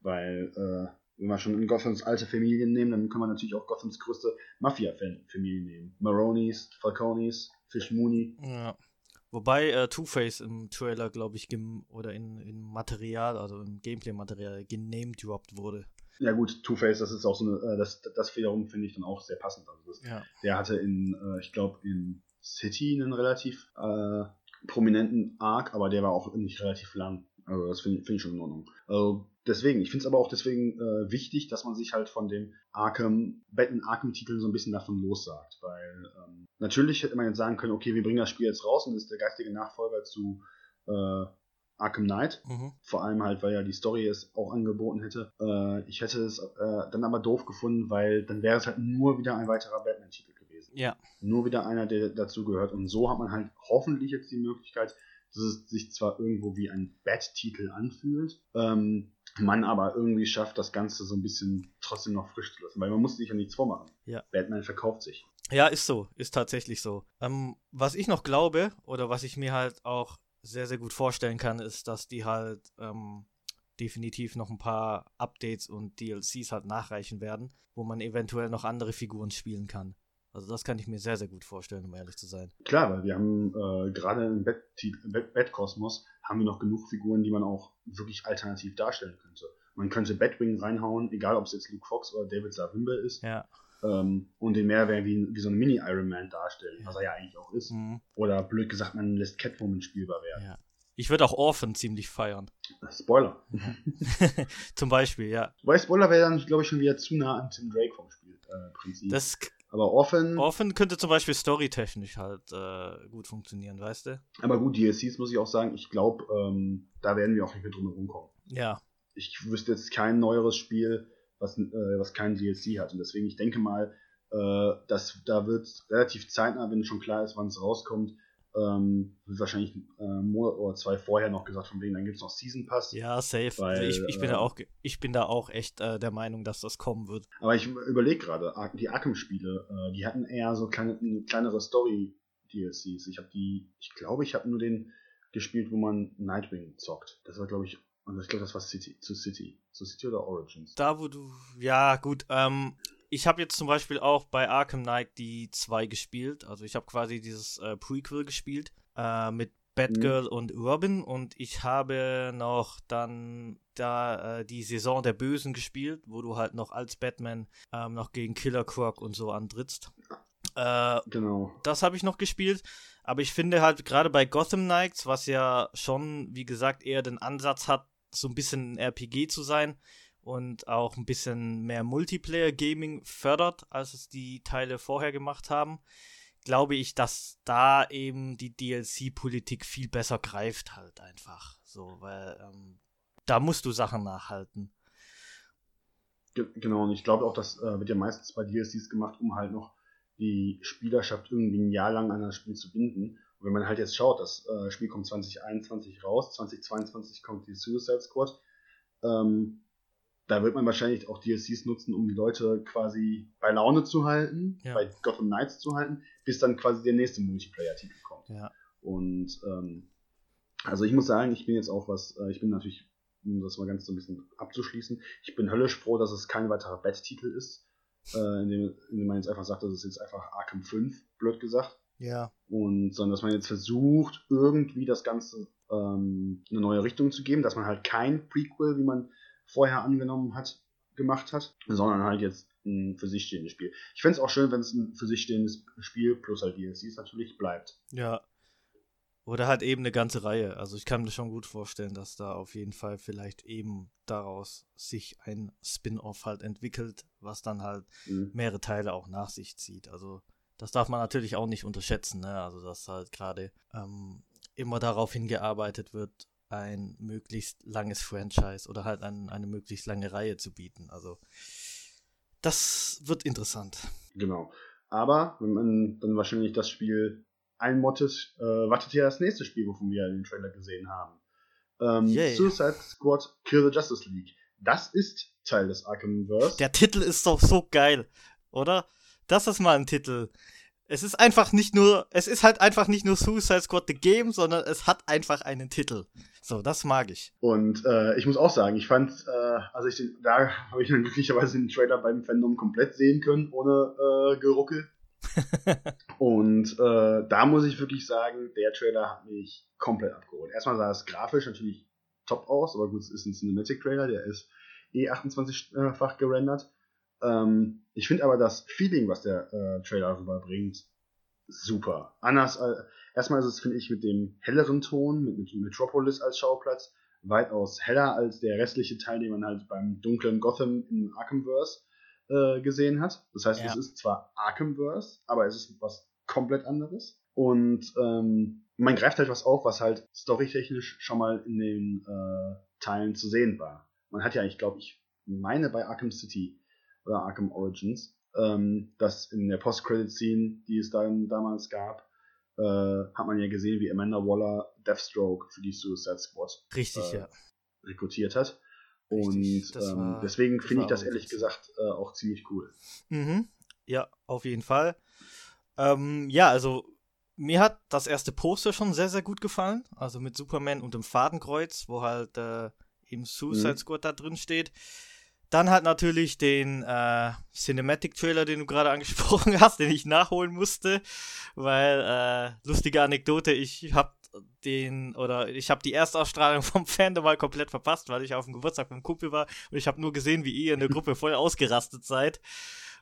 Weil, äh, wenn wir schon in Gothams alte Familien nehmen, dann kann man natürlich auch Gothams größte Mafia-Familie nehmen. Maronis, Falconis, Fish Mooney. Ja. Wobei äh, Two-Face im Trailer, glaube ich, oder in, in Material, also im Gameplay-Material, genamedropped wurde. Ja gut, Two-Face, das ist auch so eine, äh, das, das wiederum finde ich dann auch sehr passend. Also das, ja. Der hatte in, äh, ich glaube, in City einen relativ äh, prominenten Arc, aber der war auch nicht relativ lang. Also das finde find ich schon in Ordnung. Also deswegen, ich finde es aber auch deswegen äh, wichtig, dass man sich halt von den Arkham, Batman Arkham-Titeln so ein bisschen davon lossagt. Weil ähm, natürlich hätte man jetzt sagen können, okay, wir bringen das Spiel jetzt raus und das ist der geistige Nachfolger zu äh, Arkham Knight. Mhm. Vor allem halt, weil ja die Story es auch angeboten hätte. Äh, ich hätte es äh, dann aber doof gefunden, weil dann wäre es halt nur wieder ein weiterer Batman-Titel gewesen. Ja. Nur wieder einer, der dazu gehört. Und so hat man halt hoffentlich jetzt die Möglichkeit, dass es sich zwar irgendwo wie ein Bat-Titel anfühlt, ähm, man aber irgendwie schafft, das Ganze so ein bisschen trotzdem noch frisch zu lassen. Weil man muss sich ja nichts vormachen. Ja. Batman verkauft sich. Ja, ist so. Ist tatsächlich so. Ähm, was ich noch glaube, oder was ich mir halt auch sehr, sehr gut vorstellen kann, ist, dass die halt ähm, definitiv noch ein paar Updates und DLCs halt nachreichen werden, wo man eventuell noch andere Figuren spielen kann. Also das kann ich mir sehr, sehr gut vorstellen, um ehrlich zu sein. Klar, weil wir haben äh, gerade im Bat-Kosmos haben wir noch genug Figuren, die man auch wirklich alternativ darstellen könnte. Man könnte Batwing reinhauen, egal ob es jetzt Luke Fox oder David Savimbe ist. Ja. Ähm, und den Mehrwert wie, wie so ein Mini-Iron Man darstellen, ja. was er ja eigentlich auch ist. Mhm. Oder blöd gesagt, man lässt Catwoman spielbar werden. Ja. Ich würde auch Orphan ziemlich feiern. Spoiler. Zum Beispiel, ja. Weil Spoiler wäre dann, glaube ich, schon wieder zu nah an Tim Drake vom Spielprinzip. Äh, das aber Orphan. Orphan könnte zum Beispiel storytechnisch halt äh, gut funktionieren, weißt du? Aber gut, DLCs muss ich auch sagen, ich glaube, ähm, da werden wir auch nicht mehr drum herum kommen. Ja. Ich wüsste jetzt kein neueres Spiel, was, äh, was kein DLC hat. Und deswegen, ich denke mal, äh, dass da wird relativ zeitnah, wenn schon klar ist, wann es rauskommt, ähm, wahrscheinlich äh, ein Monat oder zwei vorher noch gesagt, von wegen, dann gibt es noch Season Pass. Ja, safe. Weil, ich, ich, bin äh, da auch, ich bin da auch echt äh, der Meinung, dass das kommen wird. Aber ich überlege gerade, die Arkham-Spiele, äh, die hatten eher so kleine, kleinere Story-DLCs. Ich habe die, ich glaube, ich habe nur den gespielt, wo man Nightwing zockt. Das war, glaube ich, und ich glaube, das war City, zu City. Zu City oder Origins? Da, wo du, ja, gut, ähm, ich habe jetzt zum Beispiel auch bei Arkham Knight die 2 gespielt. Also ich habe quasi dieses äh, Prequel gespielt äh, mit Batgirl mhm. und Robin und ich habe noch dann da äh, die Saison der Bösen gespielt, wo du halt noch als Batman ähm, noch gegen Killer Croc und so antrittst. Äh, genau. Das habe ich noch gespielt. Aber ich finde halt gerade bei Gotham Knights, was ja schon, wie gesagt, eher den Ansatz hat, so ein bisschen ein RPG zu sein, und auch ein bisschen mehr Multiplayer-Gaming fördert, als es die Teile vorher gemacht haben, glaube ich, dass da eben die DLC-Politik viel besser greift halt einfach. So, weil ähm, da musst du Sachen nachhalten. Genau, und ich glaube auch, das äh, wird ja meistens bei DLCs gemacht, um halt noch die Spielerschaft irgendwie ein Jahr lang an das Spiel zu binden. Und wenn man halt jetzt schaut, das äh, Spiel kommt 2021 raus, 2022 kommt die Suicide Squad, ähm, da wird man wahrscheinlich auch DLCs nutzen, um die Leute quasi bei Laune zu halten, ja. bei Gotham Knights zu halten, bis dann quasi der nächste Multiplayer-Titel kommt. Ja. Und ähm, also ich muss sagen, ich bin jetzt auch was, äh, ich bin natürlich, um das mal ganz so ein bisschen abzuschließen, ich bin höllisch froh, dass es kein weiterer Bat-Titel ist, äh, in, dem, in dem man jetzt einfach sagt, das ist jetzt einfach Arkham 5, blöd gesagt. Ja. Und sondern dass man jetzt versucht, irgendwie das Ganze ähm, eine neue Richtung zu geben, dass man halt kein Prequel, wie man vorher angenommen hat, gemacht hat, sondern halt jetzt ein für sich stehendes Spiel. Ich fände es auch schön, wenn es ein für sich stehendes Spiel plus halt DLCs natürlich bleibt. Ja. Oder halt eben eine ganze Reihe. Also ich kann mir schon gut vorstellen, dass da auf jeden Fall vielleicht eben daraus sich ein Spin-off halt entwickelt, was dann halt mhm. mehrere Teile auch nach sich zieht. Also das darf man natürlich auch nicht unterschätzen. Ne? Also dass halt gerade ähm, immer darauf hingearbeitet wird, ein möglichst langes Franchise oder halt ein, eine möglichst lange Reihe zu bieten. Also das wird interessant. Genau. Aber wenn man dann wahrscheinlich das Spiel einmottet, äh, wartet ja das nächste Spiel, wovon wir den Trailer gesehen haben. Ähm, Suicide Squad Kill the Justice League. Das ist Teil des Arkhamverse. Der Titel ist doch so geil, oder? Das ist mal ein Titel. Es ist einfach nicht nur, es ist halt einfach nicht nur Suicide Squad the Game, sondern es hat einfach einen Titel. So, das mag ich. Und äh, ich muss auch sagen, ich fand, äh, also ich den, da habe ich dann glücklicherweise den Trailer beim Fandom komplett sehen können, ohne äh, Geruckel. und äh, da muss ich wirklich sagen, der Trailer hat mich komplett abgeholt. Erstmal sah es grafisch natürlich top aus, aber gut, es ist ein Cinematic-Trailer, der ist eh 28-fach gerendert. Ähm, ich finde aber das Feeling, was der äh, Trailer rüberbringt, super. Anders, äh, erstmal ist es, finde ich, mit dem helleren Ton, mit, mit Metropolis als Schauplatz, weitaus heller als der restliche Teil, den man halt beim dunklen Gotham in Arkhamverse äh, gesehen hat. Das heißt, ja. es ist zwar Arkhamverse, aber es ist was komplett anderes. Und ähm, man greift halt was auf, was halt storytechnisch schon mal in den äh, Teilen zu sehen war. Man hat ja, ich glaube, ich meine bei Arkham City oder Arkham Origins, ähm, dass in der Post-Credit-Scene, die es dann damals gab, äh, hat man ja gesehen, wie Amanda Waller Deathstroke für die Suicide Squad Richtig, äh, ja. rekrutiert hat. Und ähm, deswegen finde ich das ehrlich gesagt äh, auch ziemlich cool. Mhm. Ja, auf jeden Fall. Ähm, ja, also mir hat das erste Poster schon sehr, sehr gut gefallen. Also mit Superman und dem Fadenkreuz, wo halt äh, eben Suicide mhm. Squad da drin steht. Dann halt natürlich den äh, Cinematic-Trailer, den du gerade angesprochen hast, den ich nachholen musste, weil äh, lustige Anekdote, ich habe den oder ich habe die Erstausstrahlung vom Fandom mal komplett verpasst, weil ich auf dem Geburtstag mit dem Kumpel war und ich habe nur gesehen, wie ihr in der Gruppe voll ausgerastet seid.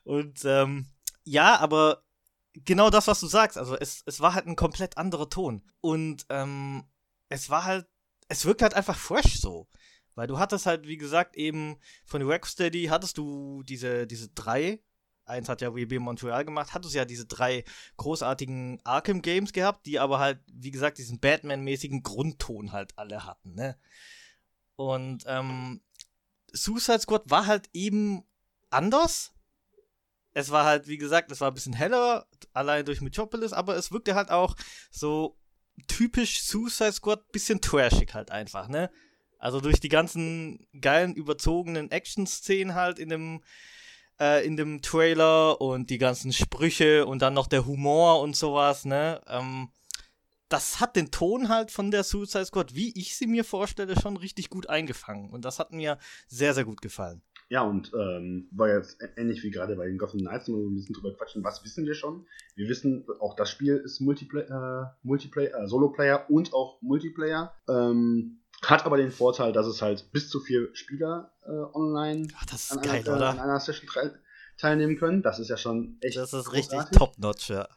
Und ähm, ja, aber genau das, was du sagst, also es, es war halt ein komplett anderer Ton. Und ähm, es war halt, es wirkt halt einfach fresh so. Weil du hattest halt, wie gesagt, eben von Rocksteady hattest du diese, diese drei, eins hat ja WB Montreal gemacht, hattest ja diese drei großartigen Arkham Games gehabt, die aber halt, wie gesagt, diesen Batman-mäßigen Grundton halt alle hatten, ne? Und ähm, Suicide Squad war halt eben anders. Es war halt, wie gesagt, es war ein bisschen heller, allein durch Metropolis, aber es wirkte halt auch so typisch Suicide Squad, bisschen trashig halt einfach, ne? Also durch die ganzen geilen, überzogenen Action-Szenen halt in dem, äh, in dem Trailer und die ganzen Sprüche und dann noch der Humor und sowas, ne? Ähm, das hat den Ton halt von der Suicide Squad, wie ich sie mir vorstelle, schon richtig gut eingefangen. Und das hat mir sehr, sehr gut gefallen. Ja, und ähm, war jetzt ähnlich wie gerade bei den Gotham Knights, wo wir ein bisschen drüber quatschen, was wissen wir schon? Wir wissen, auch das Spiel ist Multiplayer, äh, Multiplayer, äh, Solo-Player und auch Multiplayer. Ähm, hat aber den Vorteil, dass es halt bis zu vier Spieler äh, online Ach, das ist an, geil, einer, oder? an einer Session teilnehmen können. Das ist ja schon echt. Das ist großartig. richtig top-notch, ja.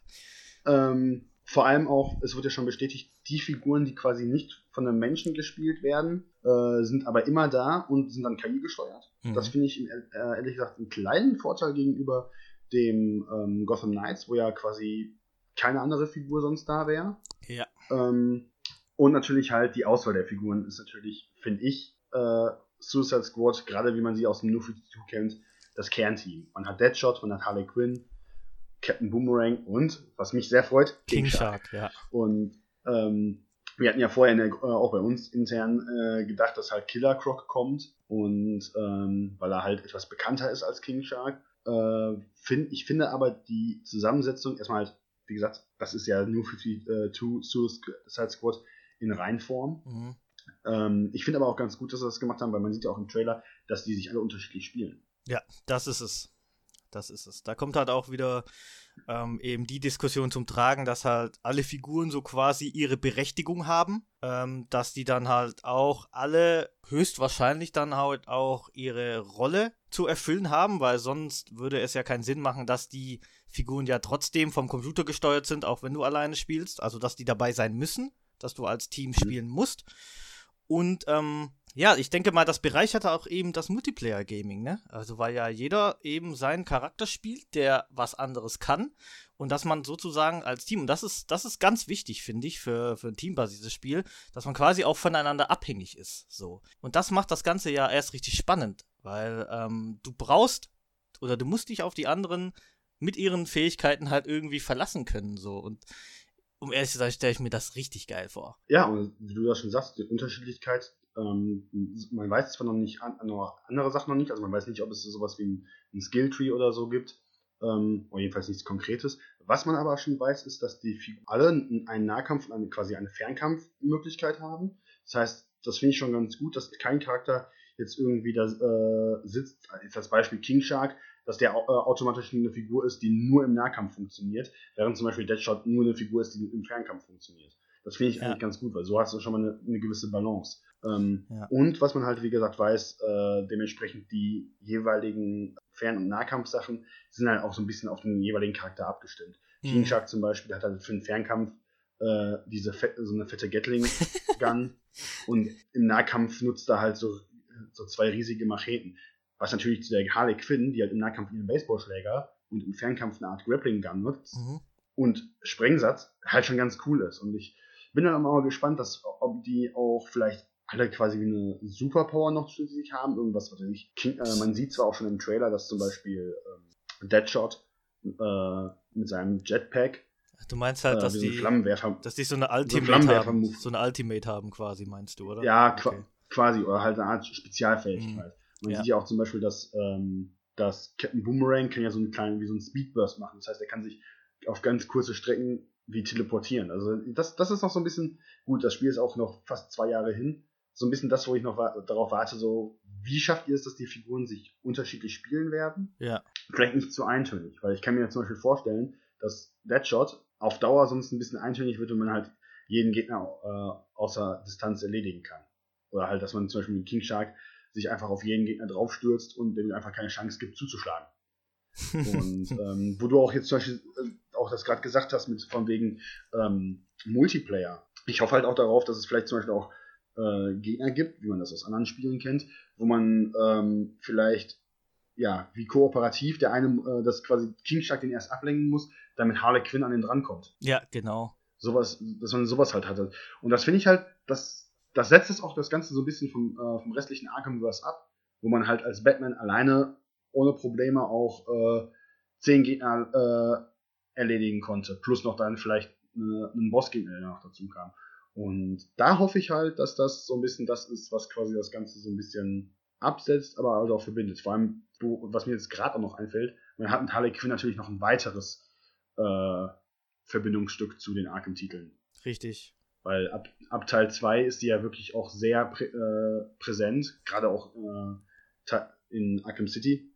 Ähm, vor allem auch, es wird ja schon bestätigt, die Figuren, die quasi nicht von einem Menschen gespielt werden, äh, sind aber immer da und sind dann KI gesteuert. Mhm. Das finde ich äh, ehrlich gesagt einen kleinen Vorteil gegenüber dem ähm, Gotham Knights, wo ja quasi keine andere Figur sonst da wäre. Ja. Ähm, und natürlich halt die Auswahl der Figuren ist natürlich, finde ich, äh, Suicide Squad, gerade wie man sie aus dem New 52 kennt, das Kernteam. Man hat Deadshot, man hat Harley Quinn, Captain Boomerang und, was mich sehr freut, King, King Shark. Shark. ja. Und ähm, wir hatten ja vorher der, äh, auch bei uns intern äh, gedacht, dass halt Killer Croc kommt und ähm, weil er halt etwas bekannter ist als King Shark. Äh, find, ich finde aber die Zusammensetzung erstmal halt, wie gesagt, das ist ja New 52 Suicide Squad in Reinform. Mhm. Ähm, ich finde aber auch ganz gut, dass sie das gemacht haben, weil man sieht ja auch im Trailer, dass die sich alle unterschiedlich spielen. Ja, das ist es. Das ist es. Da kommt halt auch wieder ähm, eben die Diskussion zum Tragen, dass halt alle Figuren so quasi ihre Berechtigung haben, ähm, dass die dann halt auch alle höchstwahrscheinlich dann halt auch ihre Rolle zu erfüllen haben, weil sonst würde es ja keinen Sinn machen, dass die Figuren ja trotzdem vom Computer gesteuert sind, auch wenn du alleine spielst, also dass die dabei sein müssen dass du als Team spielen musst. Und ähm, ja, ich denke mal, das bereicherte auch eben das Multiplayer-Gaming, ne? Also weil ja jeder eben seinen Charakter spielt, der was anderes kann. Und dass man sozusagen als Team, und das ist, das ist ganz wichtig, finde ich, für, für ein teambasiertes Spiel, dass man quasi auch voneinander abhängig ist. So. Und das macht das Ganze ja erst richtig spannend, weil ähm, du brauchst oder du musst dich auf die anderen mit ihren Fähigkeiten halt irgendwie verlassen können. So. Und um ehrlich zu sein, stelle ich mir das richtig geil vor. Ja, und wie du das schon sagst, die Unterschiedlichkeit, ähm, man weiß zwar noch nicht an, noch andere Sachen noch nicht, also man weiß nicht, ob es sowas wie ein, ein Skilltree oder so gibt, ähm, oder jedenfalls nichts Konkretes. Was man aber schon weiß, ist, dass die Figuren alle einen Nahkampf und eine, quasi eine Fernkampfmöglichkeit haben. Das heißt, das finde ich schon ganz gut, dass kein Charakter jetzt irgendwie da äh, sitzt. Jetzt als Beispiel King Shark, dass der äh, automatisch eine Figur ist, die nur im Nahkampf funktioniert, während zum Beispiel Deadshot nur eine Figur ist, die im Fernkampf funktioniert. Das finde ich ja. eigentlich ganz gut, weil so hast du schon mal eine, eine gewisse Balance. Ähm, ja. Und was man halt, wie gesagt, weiß, äh, dementsprechend die jeweiligen Fern- und Nahkampfsachen sind halt auch so ein bisschen auf den jeweiligen Charakter abgestimmt. Mhm. King Shark zum Beispiel hat halt für den Fernkampf äh, diese so eine fette Gatling-Gun und im Nahkampf nutzt er halt so, so zwei riesige Macheten. Was natürlich zu der Harley Quinn, die halt im Nahkampf einen Baseballschläger und im Fernkampf eine Art Grappling-Gun nutzt mhm. und Sprengsatz halt schon ganz cool ist. Und ich bin dann auch mal gespannt, dass, ob die auch vielleicht alle quasi wie eine Superpower noch zusätzlich haben. Irgendwas, was ich. King, äh, man sieht zwar auch schon im Trailer, dass zum Beispiel ähm, Deadshot äh, mit seinem Jetpack. Du meinst halt, äh, dass, die, dass die so eine Ultimate so haben. So eine Ultimate haben quasi, meinst du, oder? Ja, okay. quasi. Oder halt eine Art Spezialfähigkeit. Mhm. Man ja. sieht ja auch zum Beispiel, dass, ähm, dass Captain Boomerang kann ja so einen kleinen, wie so einen Speedburst machen. Das heißt, er kann sich auf ganz kurze Strecken wie teleportieren. Also das, das ist noch so ein bisschen gut. Das Spiel ist auch noch fast zwei Jahre hin so ein bisschen das, wo ich noch wa darauf warte, so, wie schafft ihr es, dass die Figuren sich unterschiedlich spielen werden? Ja. Vielleicht nicht zu eintönig, weil ich kann mir zum Beispiel vorstellen, dass Deadshot auf Dauer sonst ein bisschen eintönig wird und man halt jeden Gegner äh, außer Distanz erledigen kann. Oder halt, dass man zum Beispiel mit King Shark sich einfach auf jeden Gegner draufstürzt und dem einfach keine Chance gibt, zuzuschlagen. und ähm, wo du auch jetzt zum Beispiel äh, auch das gerade gesagt hast, mit von wegen ähm, Multiplayer. Ich hoffe halt auch darauf, dass es vielleicht zum Beispiel auch äh, Gegner gibt, wie man das aus anderen Spielen kennt, wo man ähm, vielleicht, ja, wie kooperativ der eine, äh, das quasi King Shark den erst ablenken muss, damit Harley Quinn an den drankommt. Ja, genau. Sowas, dass man sowas halt hatte. Und das finde ich halt, das, das setzt es auch das Ganze so ein bisschen vom, äh, vom restlichen Arkhamverse ab, wo man halt als Batman alleine ohne Probleme auch äh, zehn Gegner äh, erledigen konnte, plus noch dann vielleicht eine, einen Bossgegner, der noch dazu kam. Und da hoffe ich halt, dass das so ein bisschen das ist, was quasi das Ganze so ein bisschen absetzt, aber halt auch verbindet. Vor allem, was mir jetzt gerade auch noch einfällt, man hat mit Harley Quinn natürlich noch ein weiteres äh, Verbindungsstück zu den Arkham-Titeln. Richtig. Weil ab, ab Teil 2 ist die ja wirklich auch sehr prä äh, präsent, gerade auch äh, in Arkham City.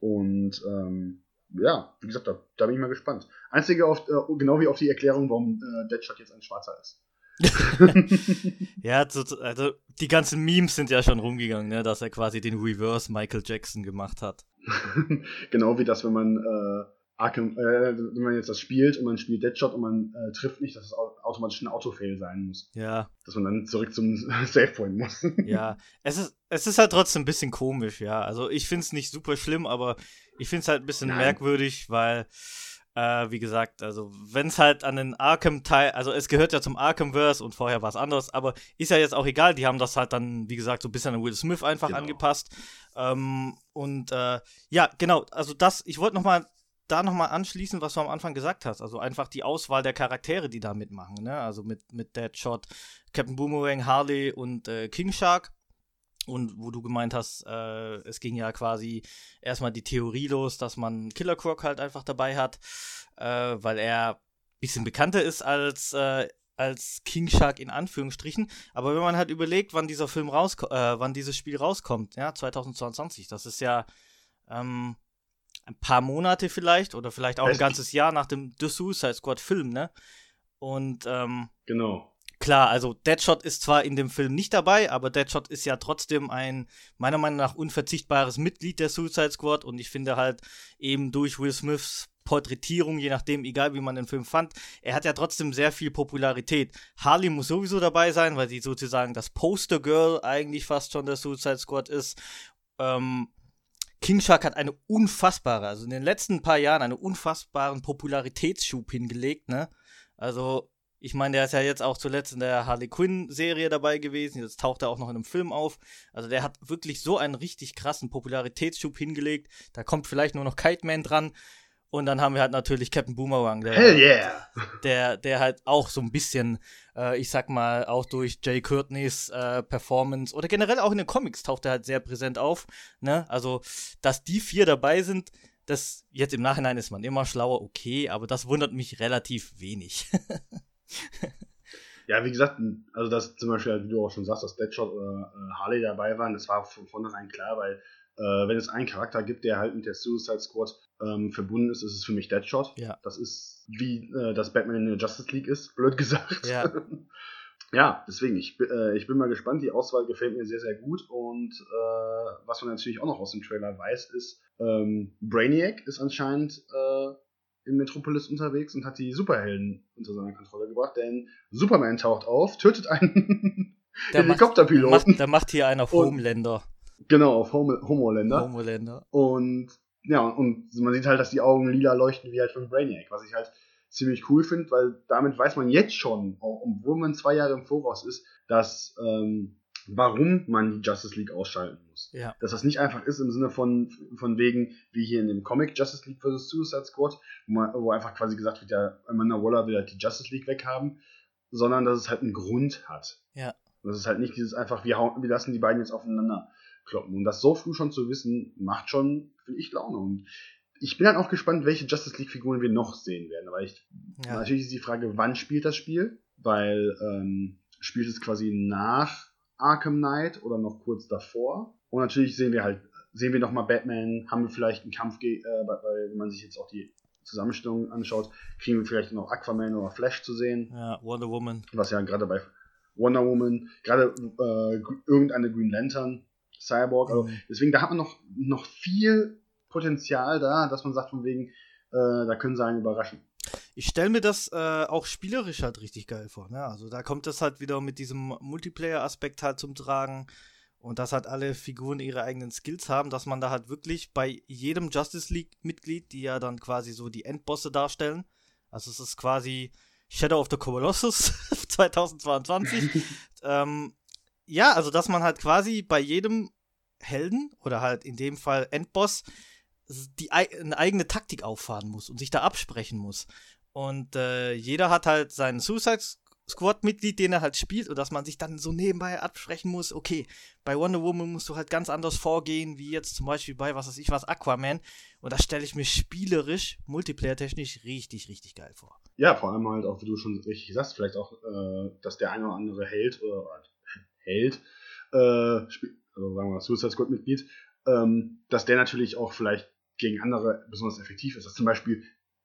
Und ähm, ja, wie gesagt, da, da, bin ich mal gespannt. Einzige, auf, äh, genau wie auf die Erklärung, warum äh, Deadshot jetzt ein Schwarzer ist. ja, also die ganzen Memes sind ja schon rumgegangen, ne, dass er quasi den Reverse Michael Jackson gemacht hat. genau wie das, wenn man äh, Arkham, äh, wenn man jetzt das spielt und man spielt Deadshot und man äh, trifft nicht, dass es automatisch ein Autofail sein muss. Ja. Dass man dann zurück zum Savepoint muss. ja, es ist, es ist halt trotzdem ein bisschen komisch, ja. Also ich finde es nicht super schlimm, aber ich finde es halt ein bisschen Nein. merkwürdig, weil äh, wie gesagt, also wenn es halt an den Arkham-Teil, also es gehört ja zum Arkhamverse und vorher war es anders, aber ist ja jetzt auch egal, die haben das halt dann, wie gesagt, so ein bisschen an Will Smith einfach genau. angepasst. Ähm, und äh, ja, genau, also das, ich wollte nochmal da nochmal anschließen, was du am Anfang gesagt hast. Also einfach die Auswahl der Charaktere, die da mitmachen, ne? Also mit, mit Deadshot, Captain Boomerang, Harley und äh, King Shark. Und wo du gemeint hast, äh, es ging ja quasi erstmal die Theorie los, dass man Killer Croc halt einfach dabei hat, äh, weil er ein bisschen bekannter ist als, äh, als King Shark in Anführungsstrichen. Aber wenn man halt überlegt, wann dieser Film rauskommt, äh, wann dieses Spiel rauskommt, ja, 2022, das ist ja ähm, ein paar Monate vielleicht oder vielleicht auch ein ganzes Jahr nach dem The Suicide Squad Film, ne? Und ähm, genau. Klar, also Deadshot ist zwar in dem Film nicht dabei, aber Deadshot ist ja trotzdem ein meiner Meinung nach unverzichtbares Mitglied der Suicide Squad und ich finde halt eben durch Will Smiths Porträtierung, je nachdem, egal wie man den Film fand, er hat ja trotzdem sehr viel Popularität. Harley muss sowieso dabei sein, weil sie sozusagen das Poster Girl eigentlich fast schon der Suicide Squad ist. Ähm, King Shark hat eine unfassbare, also in den letzten paar Jahren einen unfassbaren Popularitätsschub hingelegt, ne? Also ich meine, der ist ja jetzt auch zuletzt in der Harley Quinn-Serie dabei gewesen. Jetzt taucht er auch noch in einem Film auf. Also der hat wirklich so einen richtig krassen Popularitätsschub hingelegt. Da kommt vielleicht nur noch Kite Man dran. Und dann haben wir halt natürlich Captain Boomerang, der, Hell yeah. der, der halt auch so ein bisschen, äh, ich sag mal, auch durch Jay Courtneys äh, Performance oder generell auch in den Comics taucht er halt sehr präsent auf. Ne? Also, dass die vier dabei sind, das jetzt im Nachhinein ist man immer schlauer, okay, aber das wundert mich relativ wenig. ja, wie gesagt, also dass zum Beispiel, wie du auch schon sagst, dass Deadshot oder äh, Harley dabei waren, das war von vornherein klar, weil äh, wenn es einen Charakter gibt, der halt mit der Suicide Squad ähm, verbunden ist, ist es für mich Deadshot. Ja. Das ist wie äh, das Batman in der Justice League ist, blöd gesagt. Ja. ja, deswegen, ich, äh, ich bin mal gespannt. Die Auswahl gefällt mir sehr, sehr gut. Und äh, was man natürlich auch noch aus dem Trailer weiß, ist, ähm, Brainiac ist anscheinend äh, in Metropolis unterwegs und hat die Superhelden unter seiner Kontrolle gebracht, denn Superman taucht auf, tötet einen Helikopterpiloten. Der macht hier einen auf Homelander. Genau, auf Home Homoländer. Homoländer. Und ja, und man sieht halt, dass die Augen lila leuchten wie halt von Brainiac, was ich halt ziemlich cool finde, weil damit weiß man jetzt schon, obwohl man zwei Jahre im Voraus ist, dass ähm, warum man die Justice League ausschalten muss. Ja. Dass das nicht einfach ist im Sinne von, von wegen, wie hier in dem Comic Justice League vs. Suicide Squad, wo, man, wo einfach quasi gesagt wird, ja, Amanda Waller will halt die Justice League weghaben, sondern dass es halt einen Grund hat. Ja. Das ist halt nicht dieses einfach, wir, hauen, wir lassen die beiden jetzt aufeinander kloppen. Und das so früh schon zu wissen, macht schon, finde ich, Laune. Und ich bin dann auch gespannt, welche Justice League-Figuren wir noch sehen werden. Aber ich, ja. natürlich ist die Frage, wann spielt das Spiel? Weil ähm, spielt es quasi nach Arkham Knight oder noch kurz davor? Und natürlich sehen wir halt, sehen wir nochmal Batman, haben wir vielleicht einen Kampf, äh, weil wenn man sich jetzt auch die Zusammenstellung anschaut, kriegen wir vielleicht noch Aquaman oder Flash zu sehen. Ja, Wonder Woman. Was ja gerade bei Wonder Woman, gerade äh, irgendeine Green Lantern Cyborg. Also mhm. deswegen, da hat man noch, noch viel Potenzial da, dass man sagt, von wegen, äh, da können sie einen überraschen. Ich stelle mir das äh, auch spielerisch halt richtig geil vor. Ne? Also da kommt das halt wieder mit diesem Multiplayer-Aspekt halt zum Tragen und dass halt alle Figuren ihre eigenen Skills haben, dass man da halt wirklich bei jedem Justice League-Mitglied, die ja dann quasi so die Endbosse darstellen, also es ist quasi Shadow of the Colossus 2022, ähm, ja, also dass man halt quasi bei jedem Helden oder halt in dem Fall Endboss die eine eigene Taktik auffahren muss und sich da absprechen muss. Und äh, jeder hat halt seinen Suicide Squad-Mitglied, den er halt spielt, und dass man sich dann so nebenbei absprechen muss, okay, bei Wonder Woman musst du halt ganz anders vorgehen, wie jetzt zum Beispiel bei, was weiß ich was, Aquaman. Und das stelle ich mir spielerisch, multiplayer-technisch richtig, richtig geil vor. Ja, vor allem halt auch, wie du schon richtig sagst, vielleicht auch, äh, dass der eine oder andere Held oder Held, äh, also sagen wir mal Suicide Squad-Mitglied, ähm, dass der natürlich auch vielleicht gegen andere besonders effektiv ist. Dass zum Beispiel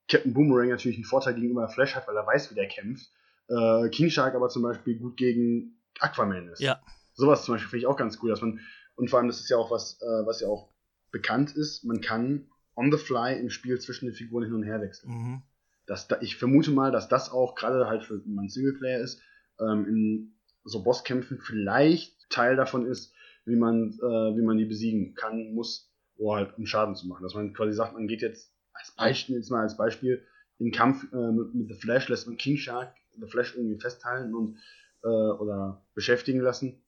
Captain Boomerang natürlich einen Vorteil gegenüber Flash hat, weil er weiß, wie der kämpft. Äh, King Shark aber zum Beispiel gut gegen Aquaman ist. Ja. Sowas zum Beispiel finde ich auch ganz cool, dass man, und vor allem, das ist ja auch was, äh, was ja auch bekannt ist, man kann on the fly im Spiel zwischen den Figuren hin und her wechseln. Mhm. Das, ich vermute mal, dass das auch gerade halt für man Singleplayer ist, ähm, in so Bosskämpfen vielleicht Teil davon ist, wie man, äh, wie man die besiegen kann, muss, oder halt um Schaden zu machen. Dass man quasi sagt, man geht jetzt als Beispiel, jetzt mal als Beispiel, in Kampf äh, mit, mit, The Flash lässt man King Shark The Flash irgendwie festhalten und äh, oder beschäftigen lassen.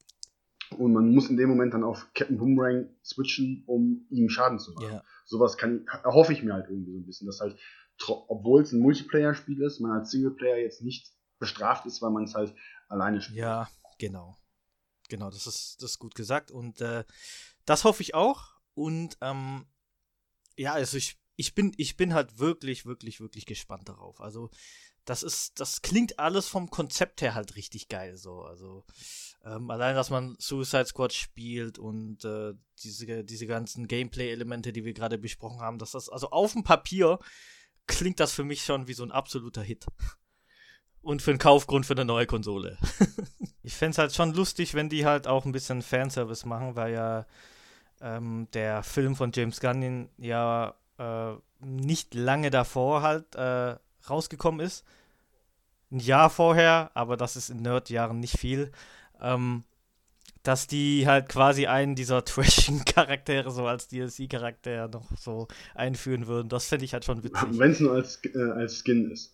Und man muss in dem Moment dann auf Captain Boomerang switchen, um ihm Schaden zu machen. Yeah. Sowas kann, erhoffe ich mir halt irgendwie so ein bisschen, dass halt, obwohl es ein Multiplayer-Spiel ist, man als Singleplayer jetzt nicht bestraft ist, weil man es halt alleine spielt. Ja, genau. Genau, das ist, das ist gut gesagt. Und äh, das hoffe ich auch. Und ähm, ja, also ich, ich bin, ich bin halt wirklich, wirklich, wirklich gespannt darauf. Also, das ist, das klingt alles vom Konzept her halt richtig geil so. Also ähm, allein, dass man Suicide Squad spielt und äh, diese, diese ganzen Gameplay-Elemente, die wir gerade besprochen haben, dass das, also auf dem Papier klingt das für mich schon wie so ein absoluter Hit und für einen Kaufgrund für eine neue Konsole. ich fände es halt schon lustig, wenn die halt auch ein bisschen Fanservice machen, weil ja ähm, der Film von James Gunn ja äh, nicht lange davor halt äh, rausgekommen ist. Ein Jahr vorher, aber das ist in Nerd-Jahren nicht viel. Ähm, dass die halt quasi einen dieser trashing Charaktere so als DLC-Charakter noch so einführen würden. Das fände ich halt schon witzig. Wenn es nur als, äh, als Skin ist.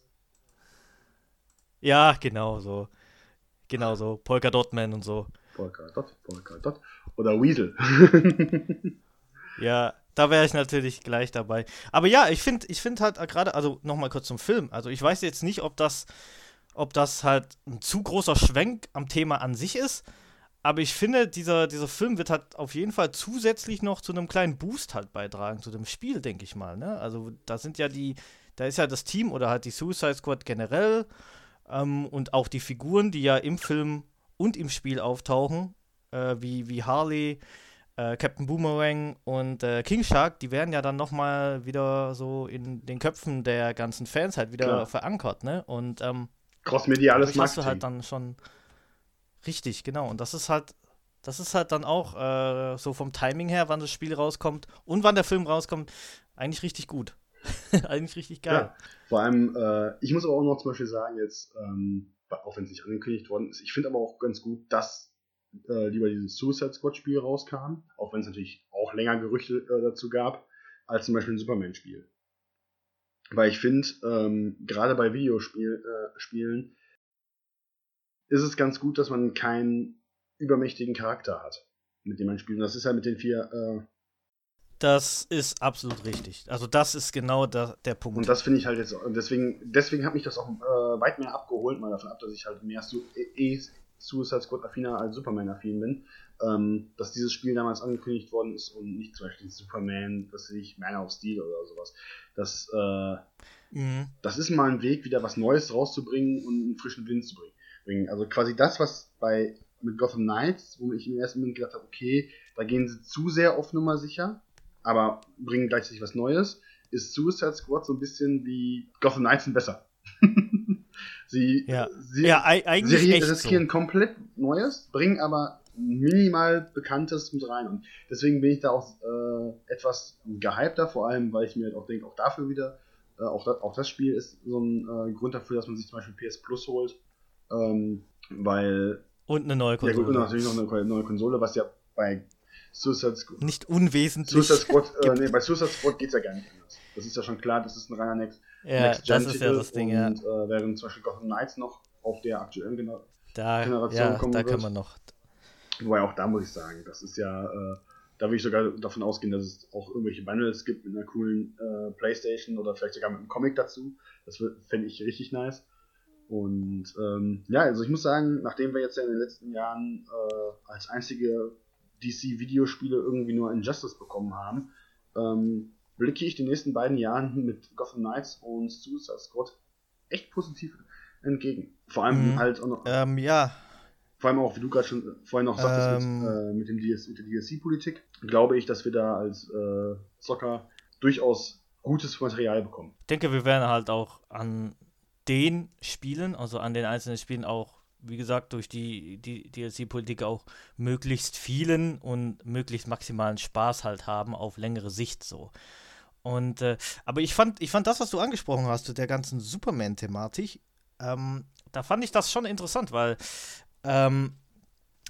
Ja, genau so. Genau so. Polka Dot Man und so. Polka Dot, Polka Dot. Oder Weasel. ja, da wäre ich natürlich gleich dabei. Aber ja, ich finde ich find halt gerade, also nochmal kurz zum Film. Also ich weiß jetzt nicht, ob das, ob das halt ein zu großer Schwenk am Thema an sich ist. aber ich finde, dieser, dieser Film wird halt auf jeden Fall zusätzlich noch zu einem kleinen Boost halt beitragen, zu dem Spiel, denke ich mal. Ne? Also da sind ja die, da ist ja das Team oder halt die Suicide Squad generell ähm, und auch die Figuren, die ja im Film und im Spiel auftauchen, äh, wie, wie Harley, äh, Captain Boomerang und äh, King Shark, die werden ja dann nochmal wieder so in den Köpfen der ganzen Fans halt wieder Klar. verankert, ne? Und ähm, Crossmediales Marketing. hast du halt dann schon Richtig, genau. Und das ist halt, das ist halt dann auch äh, so vom Timing her, wann das Spiel rauskommt und wann der Film rauskommt, eigentlich richtig gut. eigentlich richtig geil. Ja, vor allem, äh, ich muss aber auch noch zum Beispiel sagen, jetzt, ähm, auch wenn es nicht angekündigt worden ist, ich finde aber auch ganz gut, dass äh, lieber dieses Suicide Squad-Spiel rauskam, auch wenn es natürlich auch länger Gerüchte äh, dazu gab, als zum Beispiel ein Superman-Spiel. Weil ich finde, ähm, gerade bei Videospielen äh, ist es ganz gut, dass man keinen übermächtigen Charakter hat, mit dem man spielt. Und das ist ja mit den vier. Äh das ist absolut richtig. Also das ist genau der, der Punkt. Und das finde ich halt jetzt, deswegen, deswegen hat mich das auch äh, weit mehr abgeholt, mal davon ab, dass ich halt mehr Su eh Suicide Squad affiner als Superman affin bin, ähm, dass dieses Spiel damals angekündigt worden ist und nicht zum Beispiel Superman, was weiß ich, Man of Steel oder sowas. Das, äh, mhm. das ist mal ein Weg, wieder was Neues rauszubringen und einen frischen Wind zu bringen. Also quasi das, was bei mit Gotham Knights, wo ich im ersten Moment gedacht habe, okay, da gehen sie zu sehr auf Nummer sicher, aber bringen gleichzeitig was Neues, ist Suicide Squad so ein bisschen wie Gotham Knights sind besser. sie, ja. sie, ja, eigentlich sie riskieren so. komplett Neues, bringen aber minimal Bekanntes mit rein. Und deswegen bin ich da auch äh, etwas gehypter, vor allem, weil ich mir halt auch denke, auch dafür wieder, äh, auch, das, auch das Spiel ist so ein äh, Grund dafür, dass man sich zum Beispiel PS Plus holt ähm, weil. Und eine neue Konsole. Ja, gut, und natürlich noch eine neue Konsole, was ja bei Suicide Squad. Nicht unwesentlich. Suicide Squad, äh, nee, bei Suicide Squad geht es ja gar nicht anders. Das ist ja schon klar, das ist ein reiner Next, ja, Next Gen das ist ja das Ding, und, ja. Äh, während zum Beispiel Gotham Knights noch auf der aktuellen Gener da, Generation ja, kommen da wird. kann man noch. Wobei auch da muss ich sagen, das ist ja, äh, da würde ich sogar davon ausgehen, dass es auch irgendwelche Bundles gibt mit einer coolen äh, Playstation oder vielleicht sogar mit einem Comic dazu. Das fände ich richtig nice. Und ähm, ja, also ich muss sagen, nachdem wir jetzt ja in den letzten Jahren äh, als einzige DC-Videospiele irgendwie nur Injustice bekommen haben, ähm, blicke ich den nächsten beiden Jahren mit Gotham Knights und Suicide Squad echt positiv entgegen. Vor allem mhm. halt auch noch, ähm, ja. Vor allem auch, wie du gerade schon vorhin noch sagtest, mit, ähm. äh, mit, dem DS, mit der DLC-Politik, glaube ich, dass wir da als äh, Zocker durchaus gutes Material bekommen. Ich denke, wir werden halt auch an den Spielen, also an den einzelnen Spielen auch, wie gesagt, durch die, die DLC-Politik auch möglichst vielen und möglichst maximalen Spaß halt haben auf längere Sicht so. Und äh, aber ich fand, ich fand das, was du angesprochen hast, zu der ganzen Superman-Thematik, ähm, da fand ich das schon interessant, weil ähm,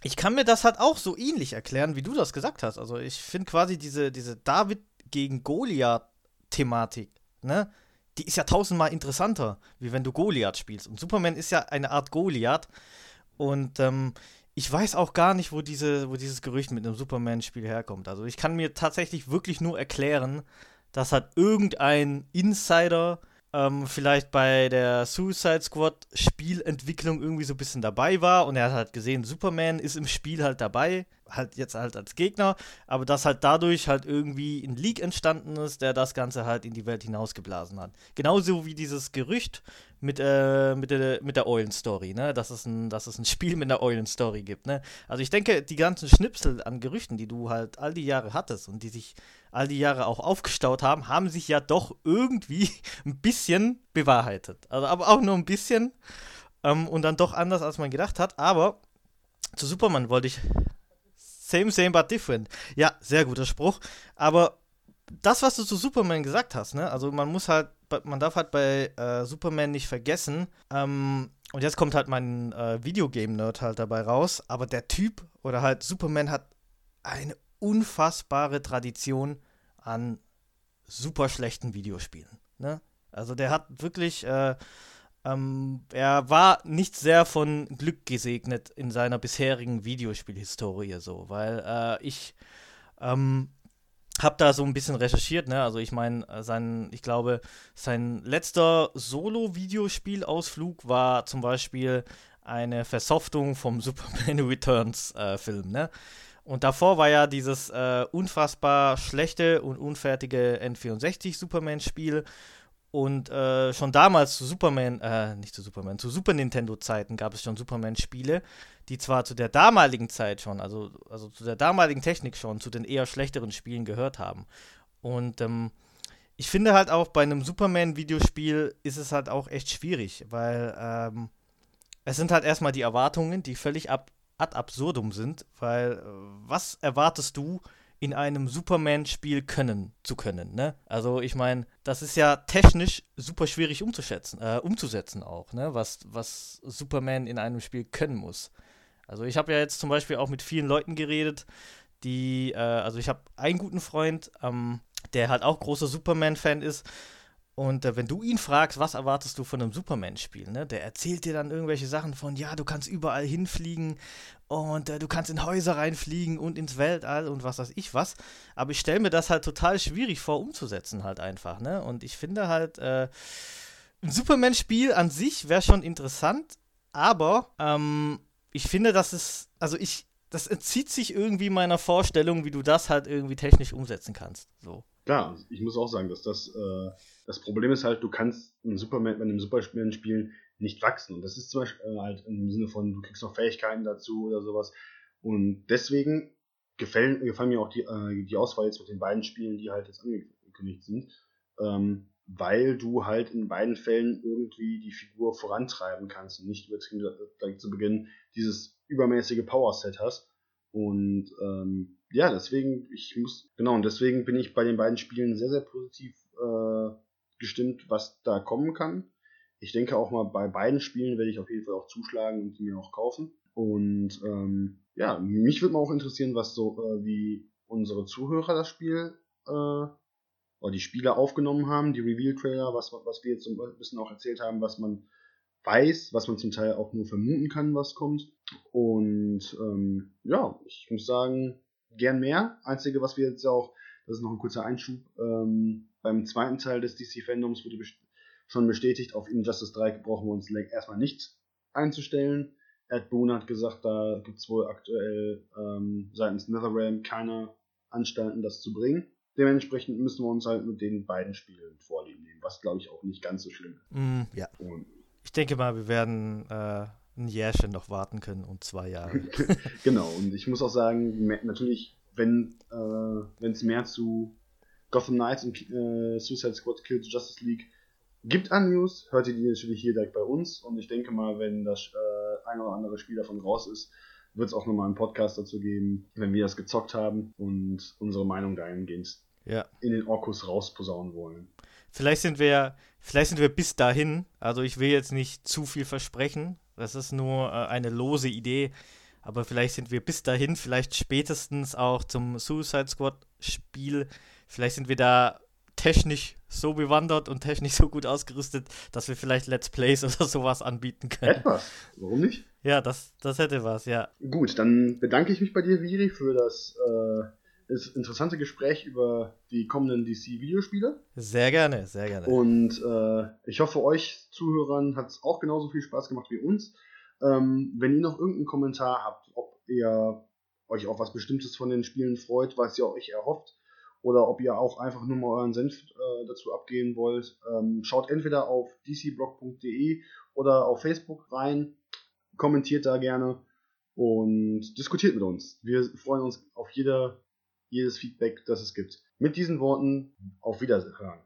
ich kann mir das halt auch so ähnlich erklären, wie du das gesagt hast. Also ich finde quasi diese, diese David gegen Goliath-Thematik, ne? Die ist ja tausendmal interessanter, wie wenn du Goliath spielst. Und Superman ist ja eine Art Goliath. Und ähm, ich weiß auch gar nicht, wo, diese, wo dieses Gerücht mit einem Superman-Spiel herkommt. Also ich kann mir tatsächlich wirklich nur erklären, dass halt irgendein Insider ähm, vielleicht bei der Suicide Squad Spielentwicklung irgendwie so ein bisschen dabei war und er hat halt gesehen, Superman ist im Spiel halt dabei, halt jetzt halt als Gegner, aber dass halt dadurch halt irgendwie ein Leak entstanden ist, der das Ganze halt in die Welt hinausgeblasen hat. Genauso wie dieses Gerücht mit, äh, mit der, mit der Eulen-Story, ne? Dass es, ein, dass es ein Spiel mit einer Eulen-Story gibt, ne? Also ich denke, die ganzen Schnipsel an Gerüchten, die du halt all die Jahre hattest und die sich all die Jahre auch aufgestaut haben, haben sich ja doch irgendwie ein bisschen bewahrheitet. Also aber auch nur ein bisschen. Ähm, und dann doch anders, als man gedacht hat. Aber zu Superman wollte ich. Same, same, but different. Ja, sehr guter Spruch. Aber das, was du zu Superman gesagt hast, ne? Also man muss halt, man darf halt bei äh, Superman nicht vergessen, ähm, und jetzt kommt halt mein äh, Videogame-Nerd halt dabei raus, aber der Typ oder halt Superman hat eine unfassbare Tradition an super schlechten Videospielen. Ne? Also der hat wirklich, äh, ähm, er war nicht sehr von Glück gesegnet in seiner bisherigen Videospielhistorie so, weil äh, ich ähm, habe da so ein bisschen recherchiert, ne? Also ich meine, äh, sein, ich glaube, sein letzter Solo-Videospielausflug war zum Beispiel eine Versoftung vom Superman Returns äh, Film, ne? Und davor war ja dieses äh, unfassbar schlechte und unfertige N64 Superman-Spiel. Und äh, schon damals zu Superman, äh, nicht zu Superman, zu Super Nintendo-Zeiten gab es schon Superman-Spiele, die zwar zu der damaligen Zeit schon, also, also zu der damaligen Technik schon, zu den eher schlechteren Spielen gehört haben. Und ähm, ich finde halt auch bei einem Superman-Videospiel ist es halt auch echt schwierig, weil ähm, es sind halt erstmal die Erwartungen, die völlig ab, ad absurdum sind, weil äh, was erwartest du in einem Superman-Spiel können zu können, ne? Also ich meine, das ist ja technisch super schwierig umzuschätzen, äh, umzusetzen auch, ne? Was, was Superman in einem Spiel können muss. Also ich habe ja jetzt zum Beispiel auch mit vielen Leuten geredet, die, äh, also ich habe einen guten Freund, ähm, der halt auch großer Superman-Fan ist. Und äh, wenn du ihn fragst, was erwartest du von einem Superman-Spiel, ne? Der erzählt dir dann irgendwelche Sachen von, ja, du kannst überall hinfliegen und äh, du kannst in Häuser reinfliegen und ins Weltall und was weiß ich was. Aber ich stelle mir das halt total schwierig vor, umzusetzen halt einfach, ne? Und ich finde halt, äh, ein Superman-Spiel an sich wäre schon interessant, aber ähm, ich finde, dass es, also ich, das entzieht sich irgendwie meiner Vorstellung, wie du das halt irgendwie technisch umsetzen kannst. So. Klar, ich muss auch sagen, dass das, äh, das Problem ist halt, du kannst einen Superman, bei einem Superman spielen nicht wachsen. Und das ist zum Beispiel äh, halt im Sinne von, du kriegst noch Fähigkeiten dazu oder sowas. Und deswegen gefallen, gefallen mir auch die, äh, die Auswahl jetzt mit den beiden Spielen, die halt jetzt angekündigt sind. Ähm, weil du halt in beiden Fällen irgendwie die Figur vorantreiben kannst und nicht übertrieben direkt zu Beginn dieses übermäßige Power-Set hast. Und ähm, ja, deswegen, ich muss, genau, und deswegen bin ich bei den beiden Spielen sehr, sehr positiv äh, gestimmt, was da kommen kann. Ich denke auch mal, bei beiden Spielen werde ich auf jeden Fall auch zuschlagen und die mir auch kaufen. Und ähm, ja, mich würde mal auch interessieren, was so, äh, wie unsere Zuhörer das Spiel äh, oder die Spiele aufgenommen haben, die Reveal-Trailer, was, was wir jetzt so ein bisschen auch erzählt haben, was man weiß, was man zum Teil auch nur vermuten kann, was kommt. Und ähm, ja, ich muss sagen, gern mehr. Einzige, was wir jetzt auch, das ist noch ein kurzer Einschub, ähm, beim zweiten Teil des DC-Fandoms wurde best schon bestätigt, auf Injustice 3 brauchen wir uns erstmal nicht einzustellen. Ed Boon hat gesagt, da gibt es wohl aktuell ähm, seitens NetherRealm keine Anstalten, das zu bringen. Dementsprechend müssen wir uns halt mit den beiden Spielen vorlieben nehmen, was glaube ich auch nicht ganz so schlimm ist. Mm, ja. Und ich denke mal, wir werden äh, ein Jährchen noch warten können und zwei Jahre. genau, und ich muss auch sagen, natürlich, wenn äh, es mehr zu Gotham Knights und äh, Suicide Squad Kill the Justice League gibt an News, hört ihr die natürlich hier direkt bei uns. Und ich denke mal, wenn das äh, ein oder andere Spiel davon raus ist, wird es auch nochmal einen Podcast dazu geben, wenn wir das gezockt haben und unsere Meinung dahingehend ja. in den Orkus rausposaunen wollen. Vielleicht sind wir, vielleicht sind wir bis dahin, also ich will jetzt nicht zu viel versprechen, das ist nur äh, eine lose Idee, aber vielleicht sind wir bis dahin, vielleicht spätestens auch zum Suicide Squad Spiel, vielleicht sind wir da technisch so bewandert und technisch so gut ausgerüstet, dass wir vielleicht Let's Plays oder sowas anbieten können. Etwas, warum nicht? Ja, das, das hätte was, ja. Gut, dann bedanke ich mich bei dir, Viri, für das äh, das interessante Gespräch über die kommenden DC-Videospiele. Sehr gerne, sehr gerne. Und äh, ich hoffe, euch Zuhörern hat es auch genauso viel Spaß gemacht wie uns. Ähm, wenn ihr noch irgendeinen Kommentar habt, ob ihr euch auf was Bestimmtes von den Spielen freut, was ihr euch erhofft, oder ob ihr auch einfach nur mal euren Senf äh, dazu abgeben wollt, ähm, schaut entweder auf dcblog.de oder auf Facebook rein, kommentiert da gerne und diskutiert mit uns. Wir freuen uns auf jede jedes Feedback, das es gibt. Mit diesen Worten auf Wiederhören.